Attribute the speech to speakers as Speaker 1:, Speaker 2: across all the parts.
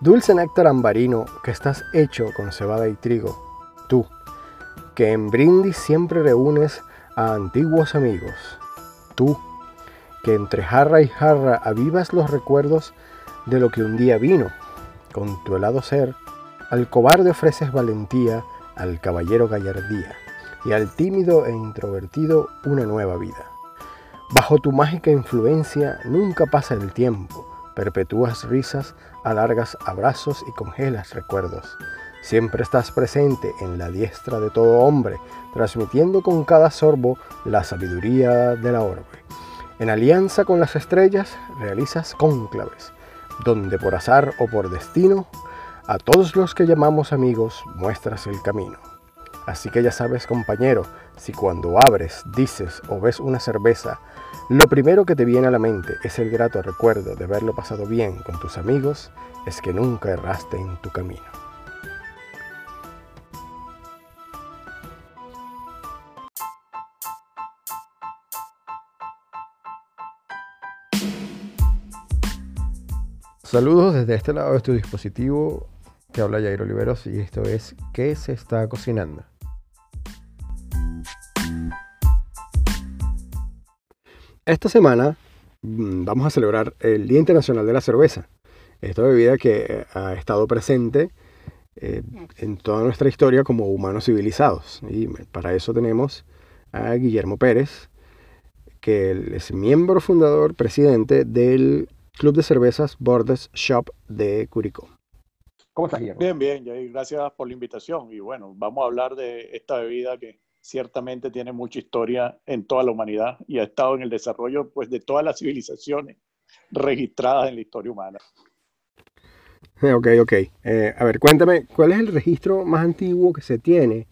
Speaker 1: Dulce néctar ambarino que estás hecho con cebada y trigo, tú, que en brindis siempre reúnes a antiguos amigos, tú, que entre jarra y jarra avivas los recuerdos de lo que un día vino, con tu helado ser, al cobarde ofreces valentía, al caballero gallardía, y al tímido e introvertido una nueva vida. Bajo tu mágica influencia nunca pasa el tiempo, perpetúas risas, alargas abrazos y congelas recuerdos. Siempre estás presente en la diestra de todo hombre, transmitiendo con cada sorbo la sabiduría de la orbe. En alianza con las estrellas realizas cónclaves, donde por azar o por destino, a todos los que llamamos amigos muestras el camino. Así que ya sabes, compañero, si cuando abres, dices o ves una cerveza, lo primero que te viene a la mente es el grato recuerdo de haberlo pasado bien con tus amigos, es que nunca erraste en tu camino. Saludos desde este lado de tu dispositivo. Te habla Jairo Oliveros y esto es ¿Qué se está cocinando? Esta semana mm, vamos a celebrar el Día Internacional de la Cerveza. Esta bebida que ha estado presente eh, en toda nuestra historia como humanos civilizados. Y para eso tenemos a Guillermo Pérez, que es miembro fundador, presidente del Club de Cervezas Bordes Shop de Curicó.
Speaker 2: ¿Cómo estás, Guillermo? Bien, bien, gracias por la invitación. Y bueno, vamos a hablar de esta bebida que ciertamente tiene mucha historia en toda la humanidad y ha estado en el desarrollo pues, de todas las civilizaciones registradas en la historia humana.
Speaker 1: Ok, ok. Eh, a ver, cuéntame, ¿cuál es el registro más antiguo que se tiene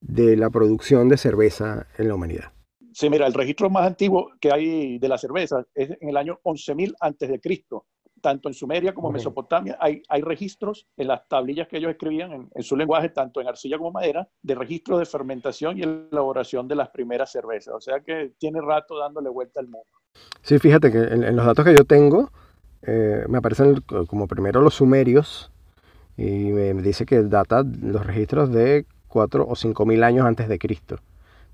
Speaker 1: de la producción de cerveza en la humanidad?
Speaker 2: Sí, mira, el registro más antiguo que hay de la cerveza es en el año 11.000 antes de Cristo. Tanto en Sumeria como en Mesopotamia hay, hay registros en las tablillas que ellos escribían en, su lenguaje, tanto en arcilla como madera, de registro de fermentación y elaboración de las primeras cervezas. O sea que tiene rato dándole vuelta al mundo.
Speaker 1: Sí, fíjate que en, los datos que yo tengo eh, me aparecen como primero los sumerios y me dice que data los registros de 4 o 5 mil años antes de Cristo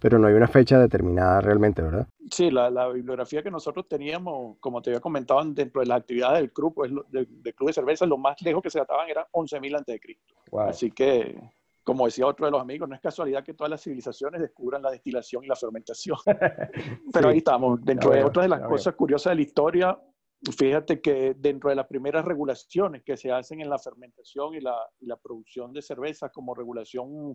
Speaker 1: pero no hay una fecha determinada realmente, ¿verdad?
Speaker 2: Sí, la, la, bibliografía que nosotros teníamos, como te había comentado, dentro de las actividades del club, pues, del, club de cerveza, lo más lejos que se databan era 11.000 antes de Cristo. Así que, como decía otro de los amigos, no es casualidad que todas las civilizaciones descubran la destilación y la fermentación. pero ahí estamos. Dentro de otras de las cosas curiosas de la historia, fíjate que dentro de las primeras regulaciones que se hacen en la fermentación y la, y la producción de cerveza como regulación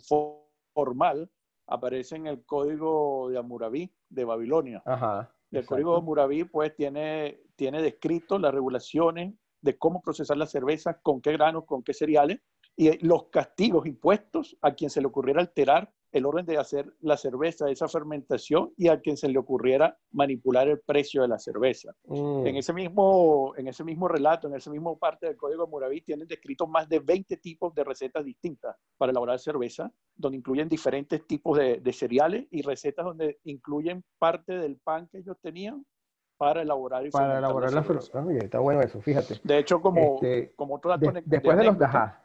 Speaker 2: formal, aparece en el código de Hammurabi de Babilonia. Ajá, el código de Hammurabi pues tiene, tiene descrito las regulaciones de cómo procesar la cerveza, con qué granos, con qué cereales, y los castigos impuestos a quien se le ocurriera alterar el orden de hacer la cerveza, esa fermentación, y a quien se le ocurriera manipular el precio de la cerveza. Mm. En, ese mismo, en ese mismo relato, en ese mismo parte del Código de Muraví, tienen descritos más de 20 tipos de recetas distintas para elaborar cerveza, donde incluyen diferentes tipos de, cereales y recetas donde incluyen parte del pan que ellos tenían para elaborar
Speaker 1: y para elaborar la cerveza. está bueno eso, fíjate.
Speaker 2: De hecho, como, este, como otro dato...
Speaker 1: después de, los dajá.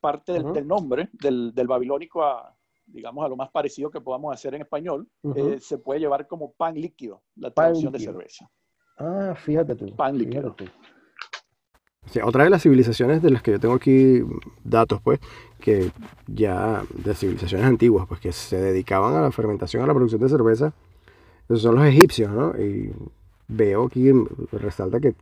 Speaker 2: Parte del, del nombre, del, del babilónico a, digamos, a lo más parecido que podamos hacer en español, eh, se puede llevar como pan líquido, la traducción de cerveza.
Speaker 1: Ah, fíjate tú.
Speaker 2: Pan líquido.
Speaker 1: otra de las civilizaciones de las que yo tengo aquí datos, pues, que ya de civilizaciones antiguas, pues, que se dedicaban a la fermentación, a la producción de cerveza, esos son los egipcios, ¿no? Y veo aquí, resalta que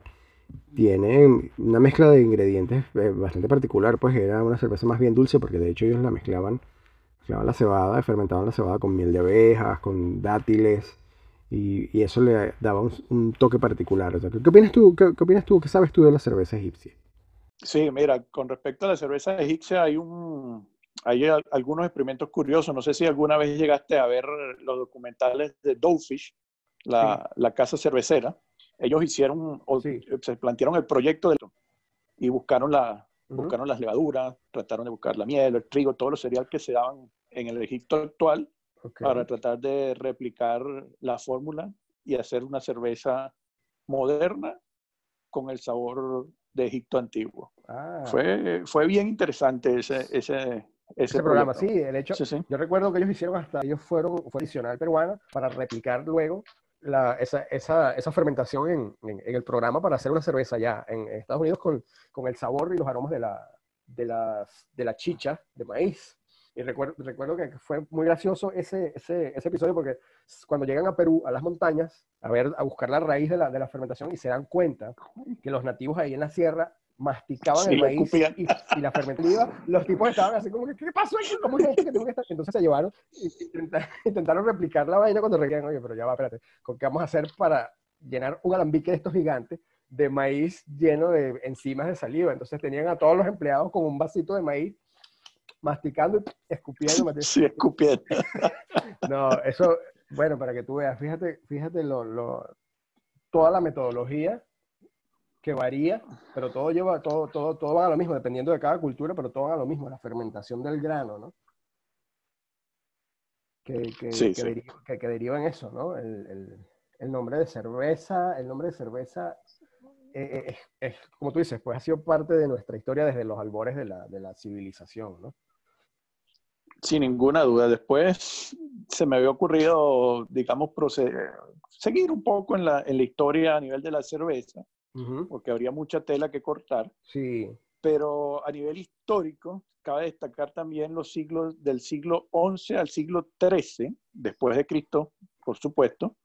Speaker 1: tienen una mezcla de ingredientes eh, bastante particular, pues era una cerveza más bien dulce, porque de hecho ellos la mezclaban mezclaban la cebada, fermentaban la cebada con miel de abejas, con dátiles, y, eso le daba un, toque particular. ¿qué, opinas tú, qué, opinas tú, qué sabes tú de la cerveza egipcia?
Speaker 2: Sí, mira, con respecto a la cerveza egipcia hay un, hay algunos experimentos curiosos. No sé si alguna vez llegaste a ver los documentales de Doughfish, la, la casa cervecera. Ellos hicieron, o se plantearon el proyecto de, y buscaron la, Buscaron las levaduras, trataron de buscar la miel, el trigo, todos los cereales que se daban en el Egipto actual para tratar de replicar la fórmula y hacer una cerveza moderna con el sabor de Egipto antiguo. Ah. Fue, fue bien interesante ese, ese, ese,
Speaker 1: programa, sí, el hecho, yo recuerdo que ellos hicieron hasta, ellos fueron, fue adicional peruana para replicar luego la, esa, esa, esa, fermentación en, en, el programa para hacer una cerveza ya en, Estados Unidos con, con, el sabor y los aromas de la, de, las, de la chicha de maíz. Y recuerdo, recuerdo que fue muy gracioso ese, ese, ese, episodio porque cuando llegan a Perú, a las montañas, a ver, a buscar la raíz de la, de la fermentación y se dan cuenta que los nativos ahí en la sierra masticaban el maíz y, la fermentación, los tipos estaban así como que, ¿qué pasó aquí? ¿Cómo es que tengo que estar? Entonces se llevaron y intentaron, replicar la vaina cuando requerían, oye, pero ya va, espérate, ¿qué vamos a hacer para llenar un alambique de estos gigantes de maíz lleno de enzimas de saliva? Entonces tenían a todos los empleados con un vasito de maíz masticando y escupiendo.
Speaker 2: Sí, escupiendo.
Speaker 1: no, eso, bueno, para que tú veas, fíjate, fíjate lo, lo, toda la metodología que varía, pero todo lleva, todo, todo, todo va a lo mismo, dependiendo de cada cultura, pero todo va a lo mismo, la fermentación del grano, ¿no? Que, que, que, Deriva, en eso, ¿no? El, el, el, nombre de cerveza, el nombre de cerveza, eh, eh, es, como tú dices, pues ha sido parte de nuestra historia desde los albores de la, de la civilización, ¿no?
Speaker 2: Sin ninguna duda. Después se me había ocurrido, digamos, proceder, seguir un poco en la, en la historia a nivel de la cerveza porque habría mucha tela que cortar.
Speaker 1: Sí.
Speaker 2: Pero a nivel histórico, cabe destacar también los siglos del siglo XI al siglo XIII, después de Cristo, por supuesto,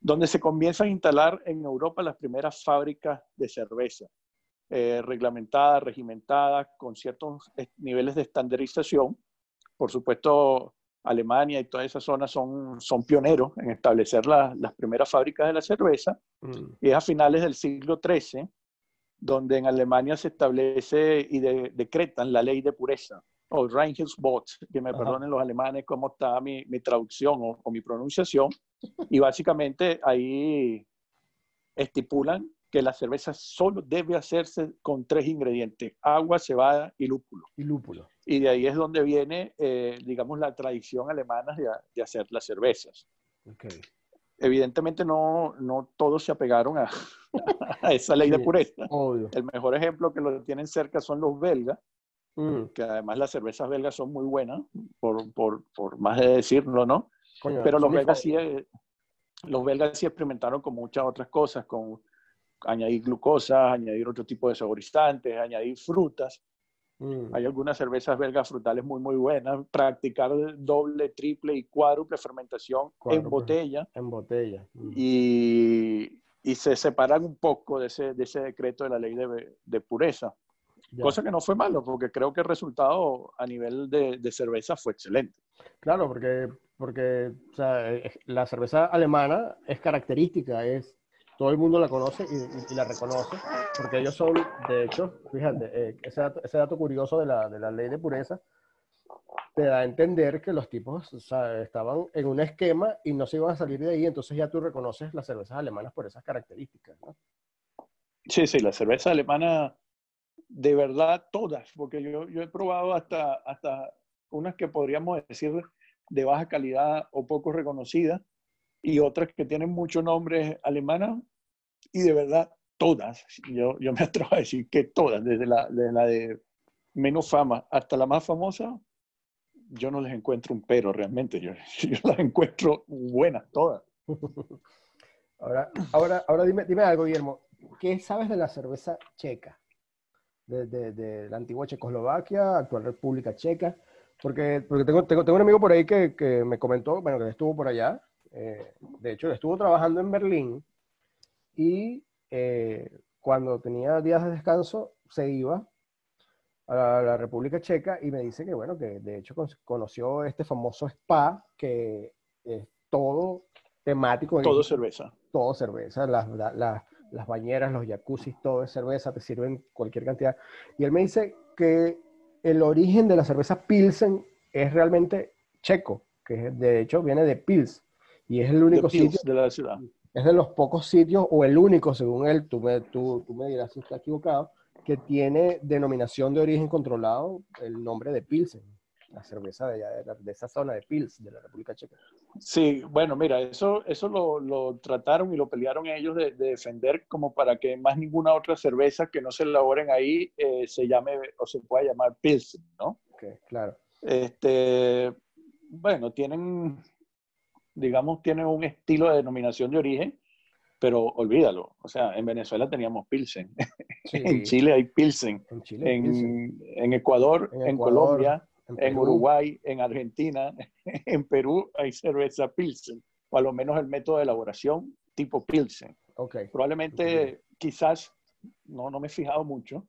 Speaker 2: donde se comienzan a instalar en Europa las primeras fábricas de cerveza, eh, reglamentadas, regimentadas, con ciertos niveles de estandarización. Por supuesto, Alemania y toda esa zona son, son pioneros en establecer las primeras fábricas de la cerveza. Mm. Y es a finales del siglo XIII donde en Alemania se establece y decretan la ley de pureza, o Reinheitsgebot, que me perdonen los alemanes cómo está mi, mi traducción o, o, mi pronunciación. Y básicamente ahí estipulan que la cerveza solo debe hacerse con tres ingredientes, agua, cebada y lúpulo.
Speaker 1: Y lúpulo.
Speaker 2: Y de ahí es donde viene, eh, digamos, la tradición alemana de, hacer las cervezas. Evidentemente no, no todos se apegaron a, esa ley de pureza. El mejor ejemplo que lo tienen cerca son los belgas, mm. que además las cervezas belgas son muy buenas, por, por, por más de decirlo, ¿no? Pero los belgas, sí, eh, los belgas sí experimentaron con muchas otras cosas, con añadir glucosa, añadir otro tipo de saborizantes, añadir frutas. Mm. Hay algunas cervezas belgas frutales muy, muy buenas. Practicar doble, triple y cuádruple fermentación en botella.
Speaker 1: En botella.
Speaker 2: Mm. Y, y, se separan un poco de ese, de ese decreto de la ley de, de pureza. Cosa que no fue malo, porque creo que el resultado a nivel de, de cerveza fue excelente.
Speaker 1: Claro, porque, porque o sea, la cerveza alemana es característica, es todo el mundo la conoce y, la reconoce, porque ellos son, de hecho, fíjate, eh, ese, dato, curioso de la, de la, ley de pureza te da a entender que los tipos estaban en un esquema y no se iban a salir de ahí, entonces ya tú reconoces las cervezas alemanas por esas características. ¿no?
Speaker 2: Sí, sí, la cerveza alemana, de verdad, todas, porque yo, yo he probado hasta, hasta unas que podríamos decir de baja calidad o poco reconocidas, y otras que tienen muchos nombres alemanas, y de verdad todas, yo, yo me atrevo a decir que todas, desde la, de la de menos fama hasta la más famosa, yo no les encuentro un pero realmente, yo, yo las encuentro buenas todas.
Speaker 1: Ahora, ahora, ahora dime, dime algo, Guillermo, ¿qué sabes de la cerveza checa? De, de, la antigua Checoslovaquia, actual República Checa, porque, porque tengo, tengo, tengo un amigo por ahí que, que me comentó, bueno, que estuvo por allá, eh, de hecho, estuvo trabajando en Berlín y eh, cuando tenía días de descanso se iba a la, República Checa y me dice que, bueno, que de hecho conoció este famoso spa que es todo temático.
Speaker 2: Todo cerveza.
Speaker 1: Todo cerveza, las, las bañeras, los jacuzzis, todo es cerveza, te sirven cualquier cantidad. Y él me dice que el origen de la cerveza Pilsen es realmente checo, que de hecho viene de Pils, y es el único sitio
Speaker 2: de la ciudad.
Speaker 1: Es de los pocos sitios, o el único, según él, tú me, tú, tú me dirás si está equivocado, que tiene denominación de origen controlado el nombre de Pilsen. la cerveza de, de, esa zona de Pils, de la República Checa.
Speaker 2: Sí, bueno, mira, eso, eso lo, lo trataron y lo pelearon ellos de, defender como para que más ninguna otra cerveza que no se elaboren ahí eh, se llame o se pueda llamar Pils, ¿no?
Speaker 1: Ok, claro.
Speaker 2: Este, bueno, tienen, digamos, tienen un estilo de denominación de origen pero olvídalo. O sea, en Venezuela teníamos Pilsen. en Chile hay Pilsen. En, Ecuador, en, Colombia, en, Uruguay, en Argentina, en Perú hay cerveza Pilsen. O a lo menos el método de elaboración tipo Pilsen.
Speaker 1: Okay.
Speaker 2: Probablemente, quizás, no, no me he fijado mucho,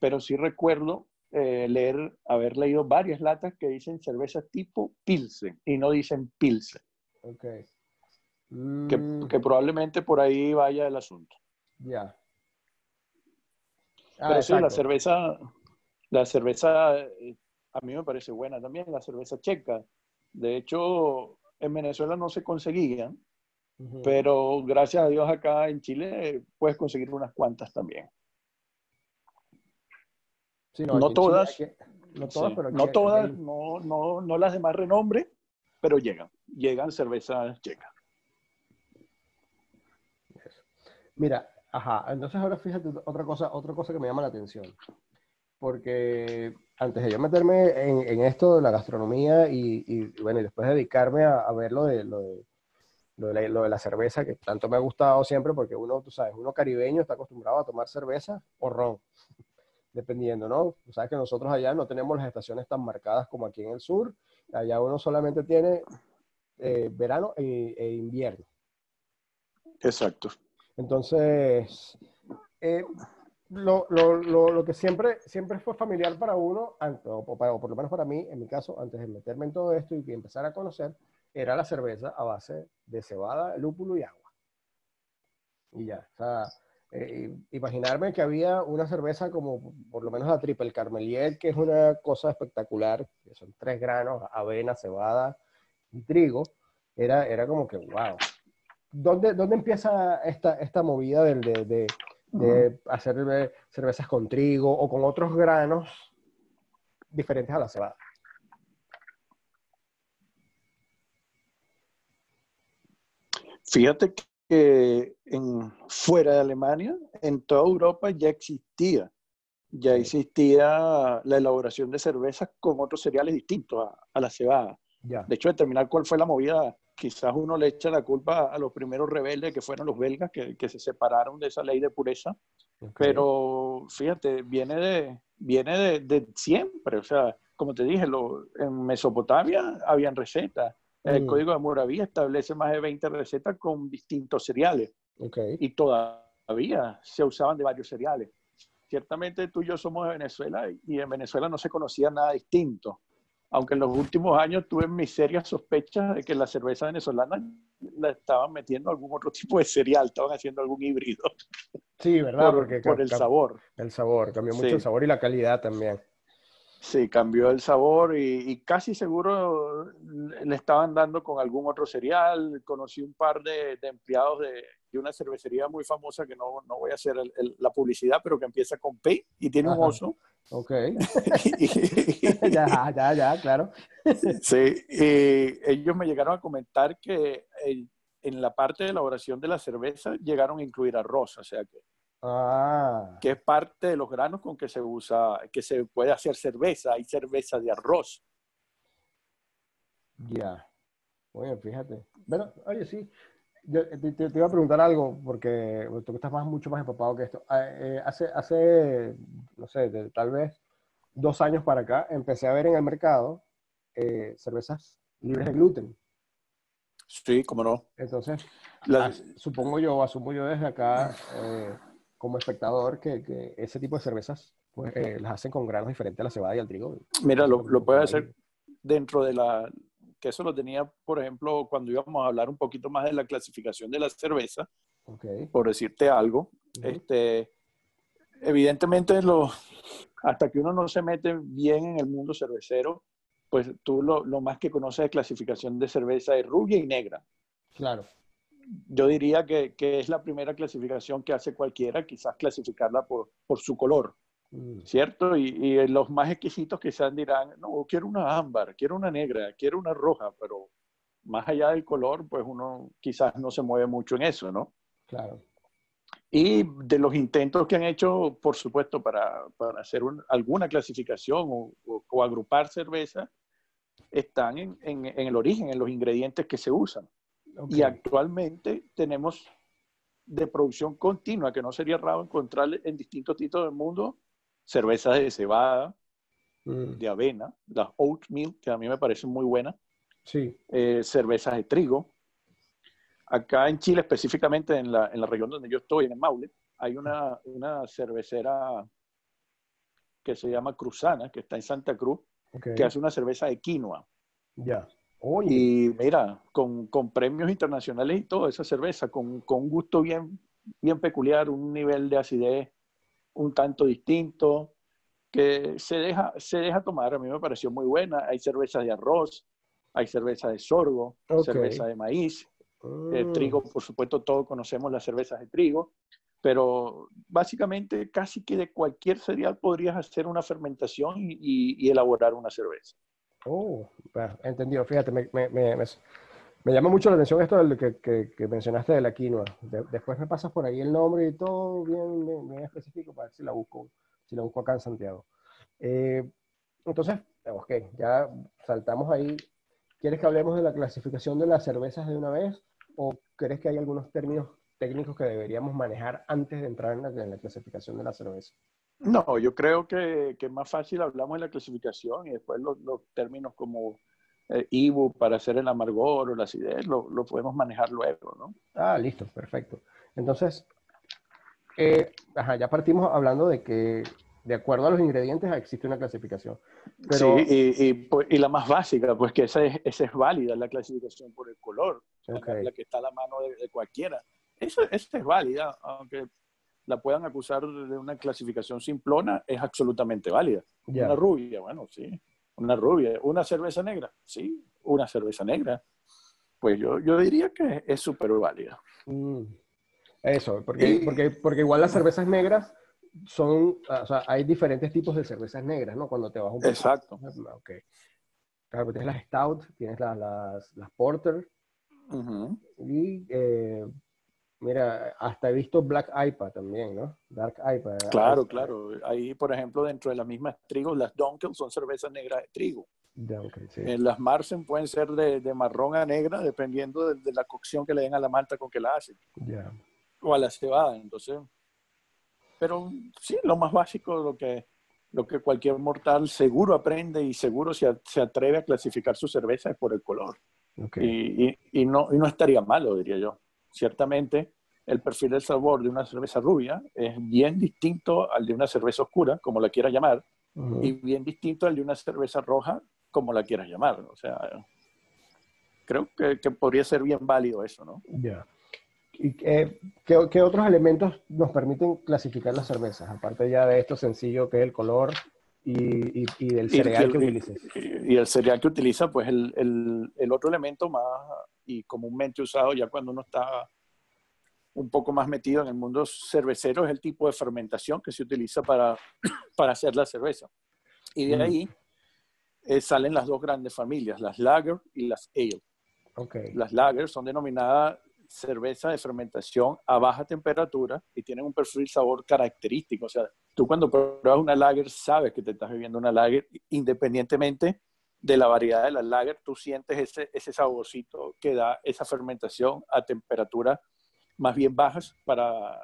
Speaker 2: pero sí recuerdo eh, leer, haber leído varias latas que dicen cerveza tipo Pilsen y no dicen Pilsen.
Speaker 1: Okay.
Speaker 2: Mm. Que, probablemente por ahí vaya el asunto.
Speaker 1: Ya.
Speaker 2: Ah, Pero sí, la cerveza, la cerveza eh, a mí me parece buena también, la cerveza checa. De hecho, en Venezuela no se conseguían, pero gracias a Dios acá en Chile puedes conseguir unas cuantas también. no, todas, no todas, pero no todas, no, no, no las de más renombre, pero llegan, llegan cervezas checas.
Speaker 1: Mira, ajá, entonces ahora fíjate otra cosa, otra cosa que me llama la atención. Porque antes de yo meterme en, esto de la gastronomía y, bueno, después dedicarme a, ver lo de, lo de, la, cerveza, que tanto me ha gustado siempre, porque uno, tú sabes, uno caribeño está acostumbrado a tomar cerveza o ron, dependiendo, ¿no? Tú sabes que nosotros allá no tenemos las estaciones tan marcadas como aquí en el sur, allá uno solamente tiene eh, verano e, e invierno.
Speaker 2: Exacto.
Speaker 1: Entonces, eh, lo, lo, lo, que siempre, siempre fue familiar para uno, o, por lo menos para mí, en mi caso, antes de meterme en todo esto y empezar a conocer, era la cerveza a base de cebada, lúpulo y agua. Y ya, o sea, eh, imaginarme que había una cerveza como por lo menos la Triple Carmeliet, que es una cosa espectacular, que son tres granos, avena, cebada y trigo, era, era como que, wow, ¿dónde, empieza esta, esta movida de, hacer cervezas con trigo o con otros granos diferentes a la cebada?
Speaker 2: Fíjate que en, fuera de Alemania, en toda Europa ya existía, ya existía la elaboración de cervezas con otros cereales distintos a, la cebada. De hecho, determinar cuál fue la movida quizás uno le echa la culpa a los primeros rebeldes que fueron los belgas, que, que se separaron de esa ley de pureza. Pero fíjate, viene de, viene de, de, siempre. O sea, como te dije, lo, en Mesopotamia habían recetas. El mm. Código de Moraví establece más de 20 recetas con distintos cereales. Y todavía se usaban de varios cereales. Ciertamente tú y yo somos de Venezuela y en Venezuela no se conocía nada distinto aunque en los últimos años tuve mis serias sospechas de que la cerveza venezolana la estaban metiendo algún otro tipo de cereal, estaban haciendo algún híbrido.
Speaker 1: Sí, ¿verdad?
Speaker 2: Por, Porque por el sabor.
Speaker 1: El sabor, cambió mucho el sabor y la calidad también.
Speaker 2: Sí, cambió el sabor y, casi seguro le estaban dando con algún otro cereal. Conocí un par de, empleados de, una cervecería muy famosa que no, no voy a hacer la publicidad, pero que empieza con P y tiene un oso.
Speaker 1: Ok. ya, ya, ya, claro.
Speaker 2: sí, y ellos me llegaron a comentar que en la parte de elaboración de la cerveza llegaron a incluir arroz, o sea que
Speaker 1: Ah.
Speaker 2: Que es parte de los granos con que se usa, que se puede hacer cerveza. Hay cerveza de arroz.
Speaker 1: Ya. Oye, fíjate. Bueno, oye, sí. Yo te, iba a preguntar algo, porque tú estás más, mucho más empapado que esto. Ah, eh, hace, hace, no sé, tal vez dos años para acá, empecé a ver en el mercado eh, cervezas libres de gluten.
Speaker 2: Sí, cómo no.
Speaker 1: Entonces, supongo yo, asumo yo desde acá, eh, como espectador que, ese tipo de cervezas pues, eh, las hacen con granos diferentes a la cebada y al trigo.
Speaker 2: Mira, lo, lo puedes hacer dentro de la, que eso lo tenía, por ejemplo, cuando íbamos a hablar un poquito más de la clasificación de la cerveza, por decirte algo, este, evidentemente lo, hasta que uno no se mete bien en el mundo cervecero, pues tú lo, lo más que conoces de clasificación de cerveza es rubia y negra.
Speaker 1: Claro
Speaker 2: yo diría que, que, es la primera clasificación que hace cualquiera, quizás clasificarla por, por su color. mm. ¿cierto? Y, los más exquisitos quizás dirán, no, quiero una ámbar, quiero una negra, quiero una roja, pero más allá del color, pues uno quizás no se mueve mucho en eso, ¿no?
Speaker 1: Claro.
Speaker 2: Y de los intentos que han hecho, por supuesto, para, hacer alguna clasificación o, agrupar cerveza, están en, el origen, en los ingredientes que se usan. Y actualmente tenemos de producción continua, que no sería raro encontrar en distintos sitios del mundo, cervezas de cebada, mm. de avena, las oatmeal, que a mí me parecen muy buenas,
Speaker 1: sí.
Speaker 2: Eh, cervezas de trigo. Acá en Chile, específicamente en la, en la, región donde yo estoy, en el Maule, hay una, una cervecera que se llama Cruzana, que está en Santa Cruz, que hace una cerveza de quinoa.
Speaker 1: Ya.
Speaker 2: Y mira, con, con, premios internacionales y todo, esa cerveza, con, con, un gusto bien, bien peculiar, un nivel de acidez un tanto distinto, que se deja, se deja tomar. A mí me pareció muy buena. Hay cerveza de arroz, hay cerveza de sorgo, cerveza de maíz, mm. trigo, por supuesto, todos conocemos las cervezas de trigo, pero básicamente casi que de cualquier cereal podrías hacer una fermentación y elaborar una cerveza.
Speaker 1: Oh, entendido. Fíjate, me, me, me, me, llama mucho la atención esto del que, que, mencionaste de la quinoa. después me pasas por ahí el nombre y todo bien, bien, específico para ver si la busco, si la busco acá en Santiago. Eh, entonces, ok, ya saltamos ahí. ¿Quieres que hablemos de la clasificación de las cervezas de una vez? ¿O crees que hay algunos términos técnicos que deberíamos manejar antes de entrar en la, en la clasificación de la cerveza?
Speaker 2: No, yo creo que, que, es más fácil hablamos de la clasificación y después los, términos como eh, IBU para hacer el amargor o la acidez lo, lo, podemos manejar luego, ¿no?
Speaker 1: Ah, listo, perfecto. Entonces, eh, ajá, ya partimos hablando de que de acuerdo a los ingredientes existe una clasificación.
Speaker 2: Sí, y, y, pues, y, la más básica, pues que esa es, esa es válida, la clasificación por el color, la, que está a la mano de, cualquiera. Esa, esa es válida, aunque la puedan acusar de una clasificación simplona, es absolutamente válida. Una rubia, bueno, sí, una rubia. Una cerveza negra, sí, una cerveza negra. Pues yo, yo diría que es súper válida.
Speaker 1: Mm. Eso, porque, porque, porque igual las cervezas negras son, o sea, hay diferentes tipos de cervezas negras, ¿no? Cuando te vas un
Speaker 2: poco. Exacto.
Speaker 1: Ok. Claro, tienes las Stout, tienes las, las, Porter, y eh, Mira, hasta he visto Black IPA también, ¿no? Dark IPA.
Speaker 2: Claro, claro. Ahí, por ejemplo, dentro de las mismas trigos, las Dunkel son cervezas negras de trigo.
Speaker 1: Dunkel, sí.
Speaker 2: En las Marsen pueden ser de, de marrón a negra, dependiendo de, la cocción que le den a la malta con que la hacen.
Speaker 1: Ya.
Speaker 2: O a la cebada, entonces. Pero sí, lo más básico, lo que, lo que cualquier mortal seguro aprende y seguro se, se atreve a clasificar su cerveza es por el color.
Speaker 1: Okay.
Speaker 2: Y, y, no, y no estaría malo, diría yo ciertamente el perfil del sabor de una cerveza rubia es bien distinto al de una cerveza oscura, como la quieras llamar, y bien distinto al de una cerveza roja, como la quieras llamar. O sea, creo que, podría ser bien válido eso, ¿no?
Speaker 1: Ya. ¿Y qué, qué, otros elementos nos permiten clasificar las cervezas? Aparte ya de esto sencillo que es el color y, y, del cereal que utilices.
Speaker 2: Y, el cereal que utiliza, pues el, el, el otro elemento más y comúnmente usado ya cuando uno está un poco más metido en el mundo cervecero es el tipo de fermentación que se utiliza para, para hacer la cerveza. Y de mm. ahí eh, salen las dos grandes familias, las lager y las ale.
Speaker 1: Okay.
Speaker 2: Las lager son denominadas cerveza de fermentación a baja temperatura y tienen un perfil sabor característico. O sea, tú cuando pruebas una lager sabes que te estás bebiendo una lager independientemente de la variedad de la lager, tú sientes ese, ese saborcito que da esa fermentación a temperaturas más bien bajas, para,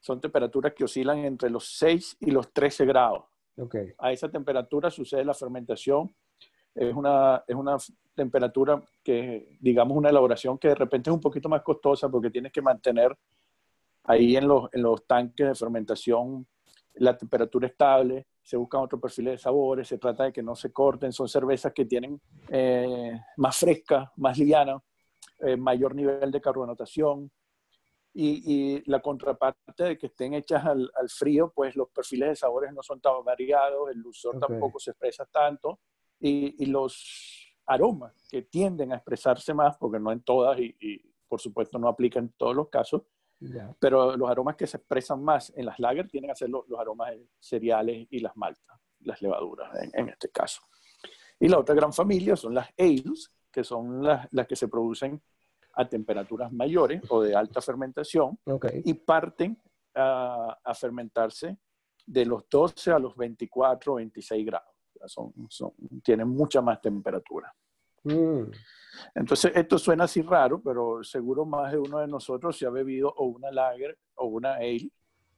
Speaker 2: son temperaturas que oscilan entre los 6 y los 13 grados.
Speaker 1: Okay.
Speaker 2: A esa temperatura sucede la fermentación. Es una, es una temperatura que, digamos, una elaboración que de repente es un poquito más costosa porque tienes que mantener ahí en los, en los tanques de fermentación la temperatura estable, se buscan otros perfiles de sabores, se trata de que no se corten, son cervezas que tienen eh, más fresca, más liviana, eh, mayor nivel de carbonatación y, la contraparte de que estén hechas al, frío, pues los perfiles de sabores no son tan variados, el dulzor tampoco se expresa tanto y, los aromas que tienden a expresarse más, porque no en todas y, y por supuesto no aplica en todos los casos, Pero los aromas que se expresan más en las lager tienen que ser los, aromas cereales y las maltas, las levaduras en, este caso. Y la otra gran familia son las ales, que son las, las que se producen a temperaturas mayores o de alta fermentación y parten a, a, fermentarse de los 12 a los 24 o 26 grados. Son, son, tienen mucha más temperatura. Mm. Entonces, esto suena así raro, pero seguro más de uno de nosotros se ha bebido o una lager o una ale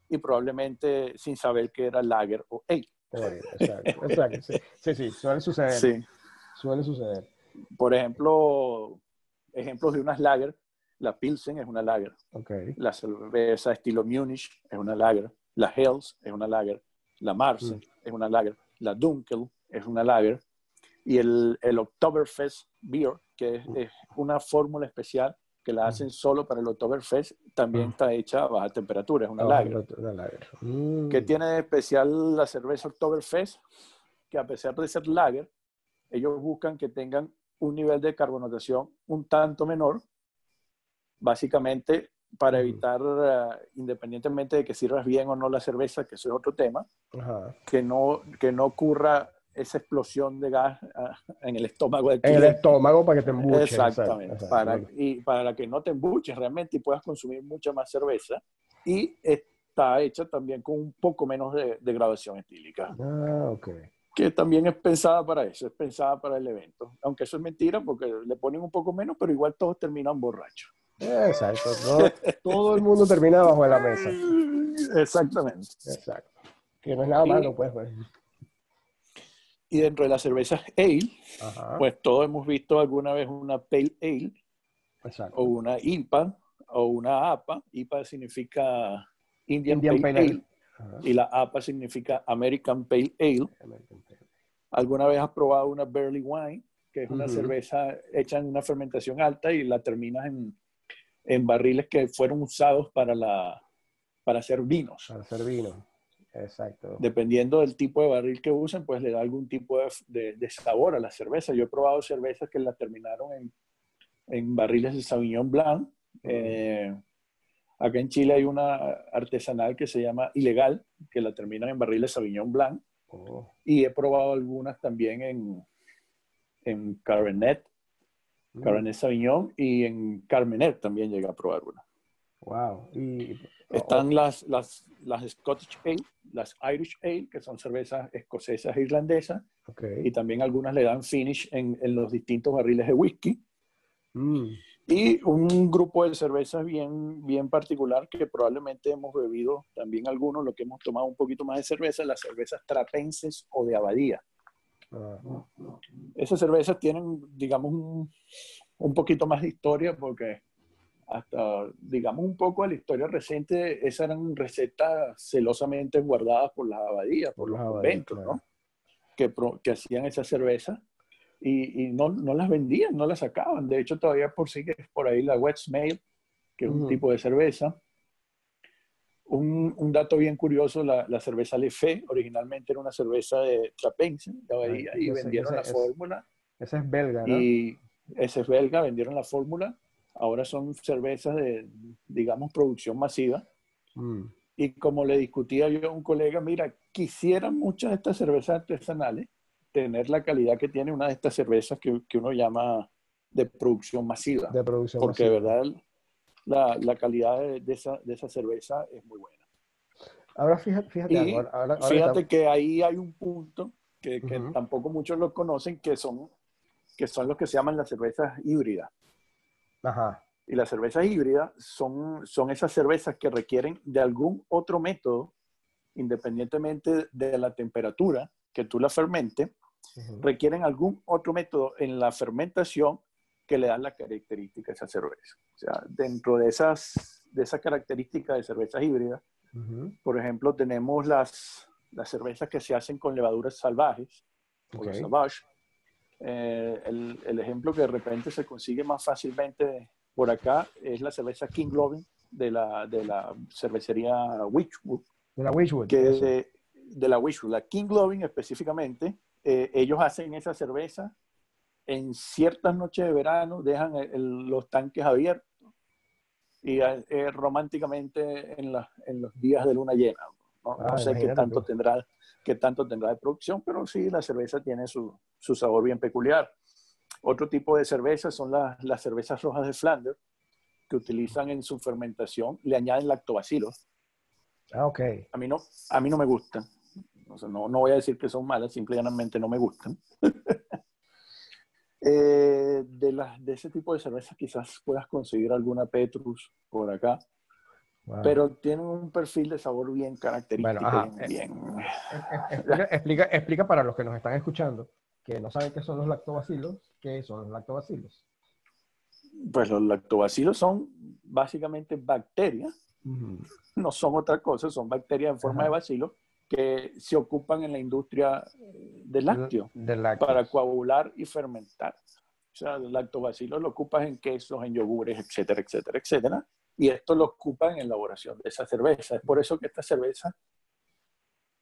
Speaker 2: y probablemente sin saber que era lager o ale.
Speaker 1: exacto, exacto. Sí, sí, suele suceder. Sí. Suele suceder.
Speaker 2: Por ejemplo, ejemplos de unas lager, la Pilsen es una lager. Okay. La cerveza estilo Munich es una lager. La Hells es una lager. La Marsen mm. es una lager. La Dunkel es una lager. Y el, el Oktoberfest Beer, que es, una fórmula especial que la hacen solo para el Oktoberfest, también ah. está hecha a baja temperatura, es una lager. Mm. ¿Qué tiene de especial la cerveza Oktoberfest? Que a pesar de ser lager, ellos buscan que tengan un nivel de carbonatación un tanto menor, básicamente para evitar, eh, independientemente de que sirvas bien o no la cerveza, que eso es otro tema, que no, que no ocurra esa explosión de gas ah, en el estómago
Speaker 1: En el estómago para que te embuches.
Speaker 2: Exactamente. para, y para que no te embuches realmente y puedas consumir mucha más cerveza. Y está hecha también con un poco menos de, de graduación etílica.
Speaker 1: Ah, ok.
Speaker 2: Que también es pensada para eso, es pensada para el evento. Aunque eso es mentira porque le ponen un poco menos, pero igual todos terminan borrachos.
Speaker 1: Exacto. Todo, el mundo termina bajo la mesa.
Speaker 2: Exactamente.
Speaker 1: Exacto. Que no es nada malo, pues. pues.
Speaker 2: Y dentro de las cervezas ale, pues todos hemos visto alguna vez una pale ale, o una IPA, o una APA. IPA significa Indian, Pale, Ale, y la APA significa American Pale Ale. ¿Alguna vez has probado una Barley Wine, que es una cerveza hecha en una fermentación alta y la terminas en, en barriles que fueron usados para, la, para hacer vinos?
Speaker 1: Para hacer vino. Exacto.
Speaker 2: Dependiendo del tipo de barril que usen, pues le da algún tipo de, de, sabor a la cerveza. Yo he probado cervezas que la terminaron en, en barriles de Sauvignon Blanc. Eh, acá en Chile hay una artesanal que se llama Ilegal, que la terminan en barriles de Sauvignon Blanc. Oh. Y he probado algunas también en, en Cabernet. Cabernet Sauvignon y en Carmener también llegué a probar una.
Speaker 1: Wow. Y
Speaker 2: están las, las, las Scottish Ale, las Irish Ale, que son cervezas escocesas e irlandesas. Y también algunas le dan finish en, en los distintos barriles de whisky. Mm. Y un grupo de cervezas bien, bien particular que probablemente hemos bebido también algunos, lo que hemos tomado un poquito más de cerveza, las cervezas trapenses o de abadía. Ah. Esas cervezas tienen, digamos, un, un poquito más de historia porque hasta, digamos, un poco de la historia reciente, esas eran recetas celosamente guardadas por las abadías, por, los conventos, ¿no? Que, que, hacían esa cerveza y, y, no, no, las vendían, no las sacaban. De hecho, todavía por sigue por ahí la Mail, que es un tipo de cerveza. Un, un, dato bien curioso, la, la cerveza Lefe originalmente era una cerveza de Trapense, de abadía, y vendieron la fórmula.
Speaker 1: Esa es belga, ¿no?
Speaker 2: Y esa es belga, vendieron la fórmula Ahora son cervezas de, digamos, producción masiva. Mm. Y como le discutía yo a un colega, mira, quisiera muchas de estas cervezas artesanales tener la calidad que tiene una de estas cervezas que, que uno llama de producción masiva.
Speaker 1: De producción
Speaker 2: porque de verdad la, la calidad de, esa, de, esa, cerveza es muy buena.
Speaker 1: Ahora fíjate, fíjate, ahora,
Speaker 2: fíjate que ahí hay un punto que, que tampoco muchos lo conocen, que son, que son los que se llaman las cervezas híbridas. Y las cervezas híbridas son, son esas cervezas que requieren de algún otro método, independientemente de la temperatura que tú la fermentes, requieren algún otro método en la fermentación que le dan la característica a esa cerveza. O sea, dentro de esas, de esas características de cervezas híbridas, por ejemplo, tenemos las, las cervezas que se hacen con levaduras salvajes, o salvage, eh, el, el, ejemplo que de repente se consigue más fácilmente por acá es la cerveza King Loving de la, de la cervecería Witchwood.
Speaker 1: De la Witchwood.
Speaker 2: Que de, de, la Witchwood. La King Loving específicamente, eh, ellos hacen esa cerveza en ciertas noches de verano, dejan los tanques abiertos y eh, románticamente en, en, los días de luna llena. No, ah, sé qué tanto, tendrá, qué tanto tendrá de producción, pero sí, la cerveza tiene su, su sabor bien peculiar. Otro tipo de cerveza son las cervezas rojas de Flanders, que utilizan en su fermentación, le añaden lactobacilos.
Speaker 1: Ah, ok.
Speaker 2: A mí no, a mí no me gustan. no, no voy a decir que son malas, simplemente no me gustan. Eh, de, de ese tipo de cervezas quizás puedas conseguir alguna Petrus por acá. Pero tienen un perfil de sabor bien característico.
Speaker 1: Eh, bien, eh, explica, explica, para los que nos están escuchando, que no saben qué son los lactobacilos, qué son los lactobacilos.
Speaker 2: Pues los lactobacilos son básicamente bacterias, no son otra cosa, son bacterias en forma de bacilo que se ocupan en la industria del lácteo, para coagular y fermentar. O sea, el lactobacilo lo ocupan en quesos, en yogures, etcétera, etcétera, etcétera. Y esto lo ocupan en elaboración de esa cerveza. Es por eso que esta cerveza,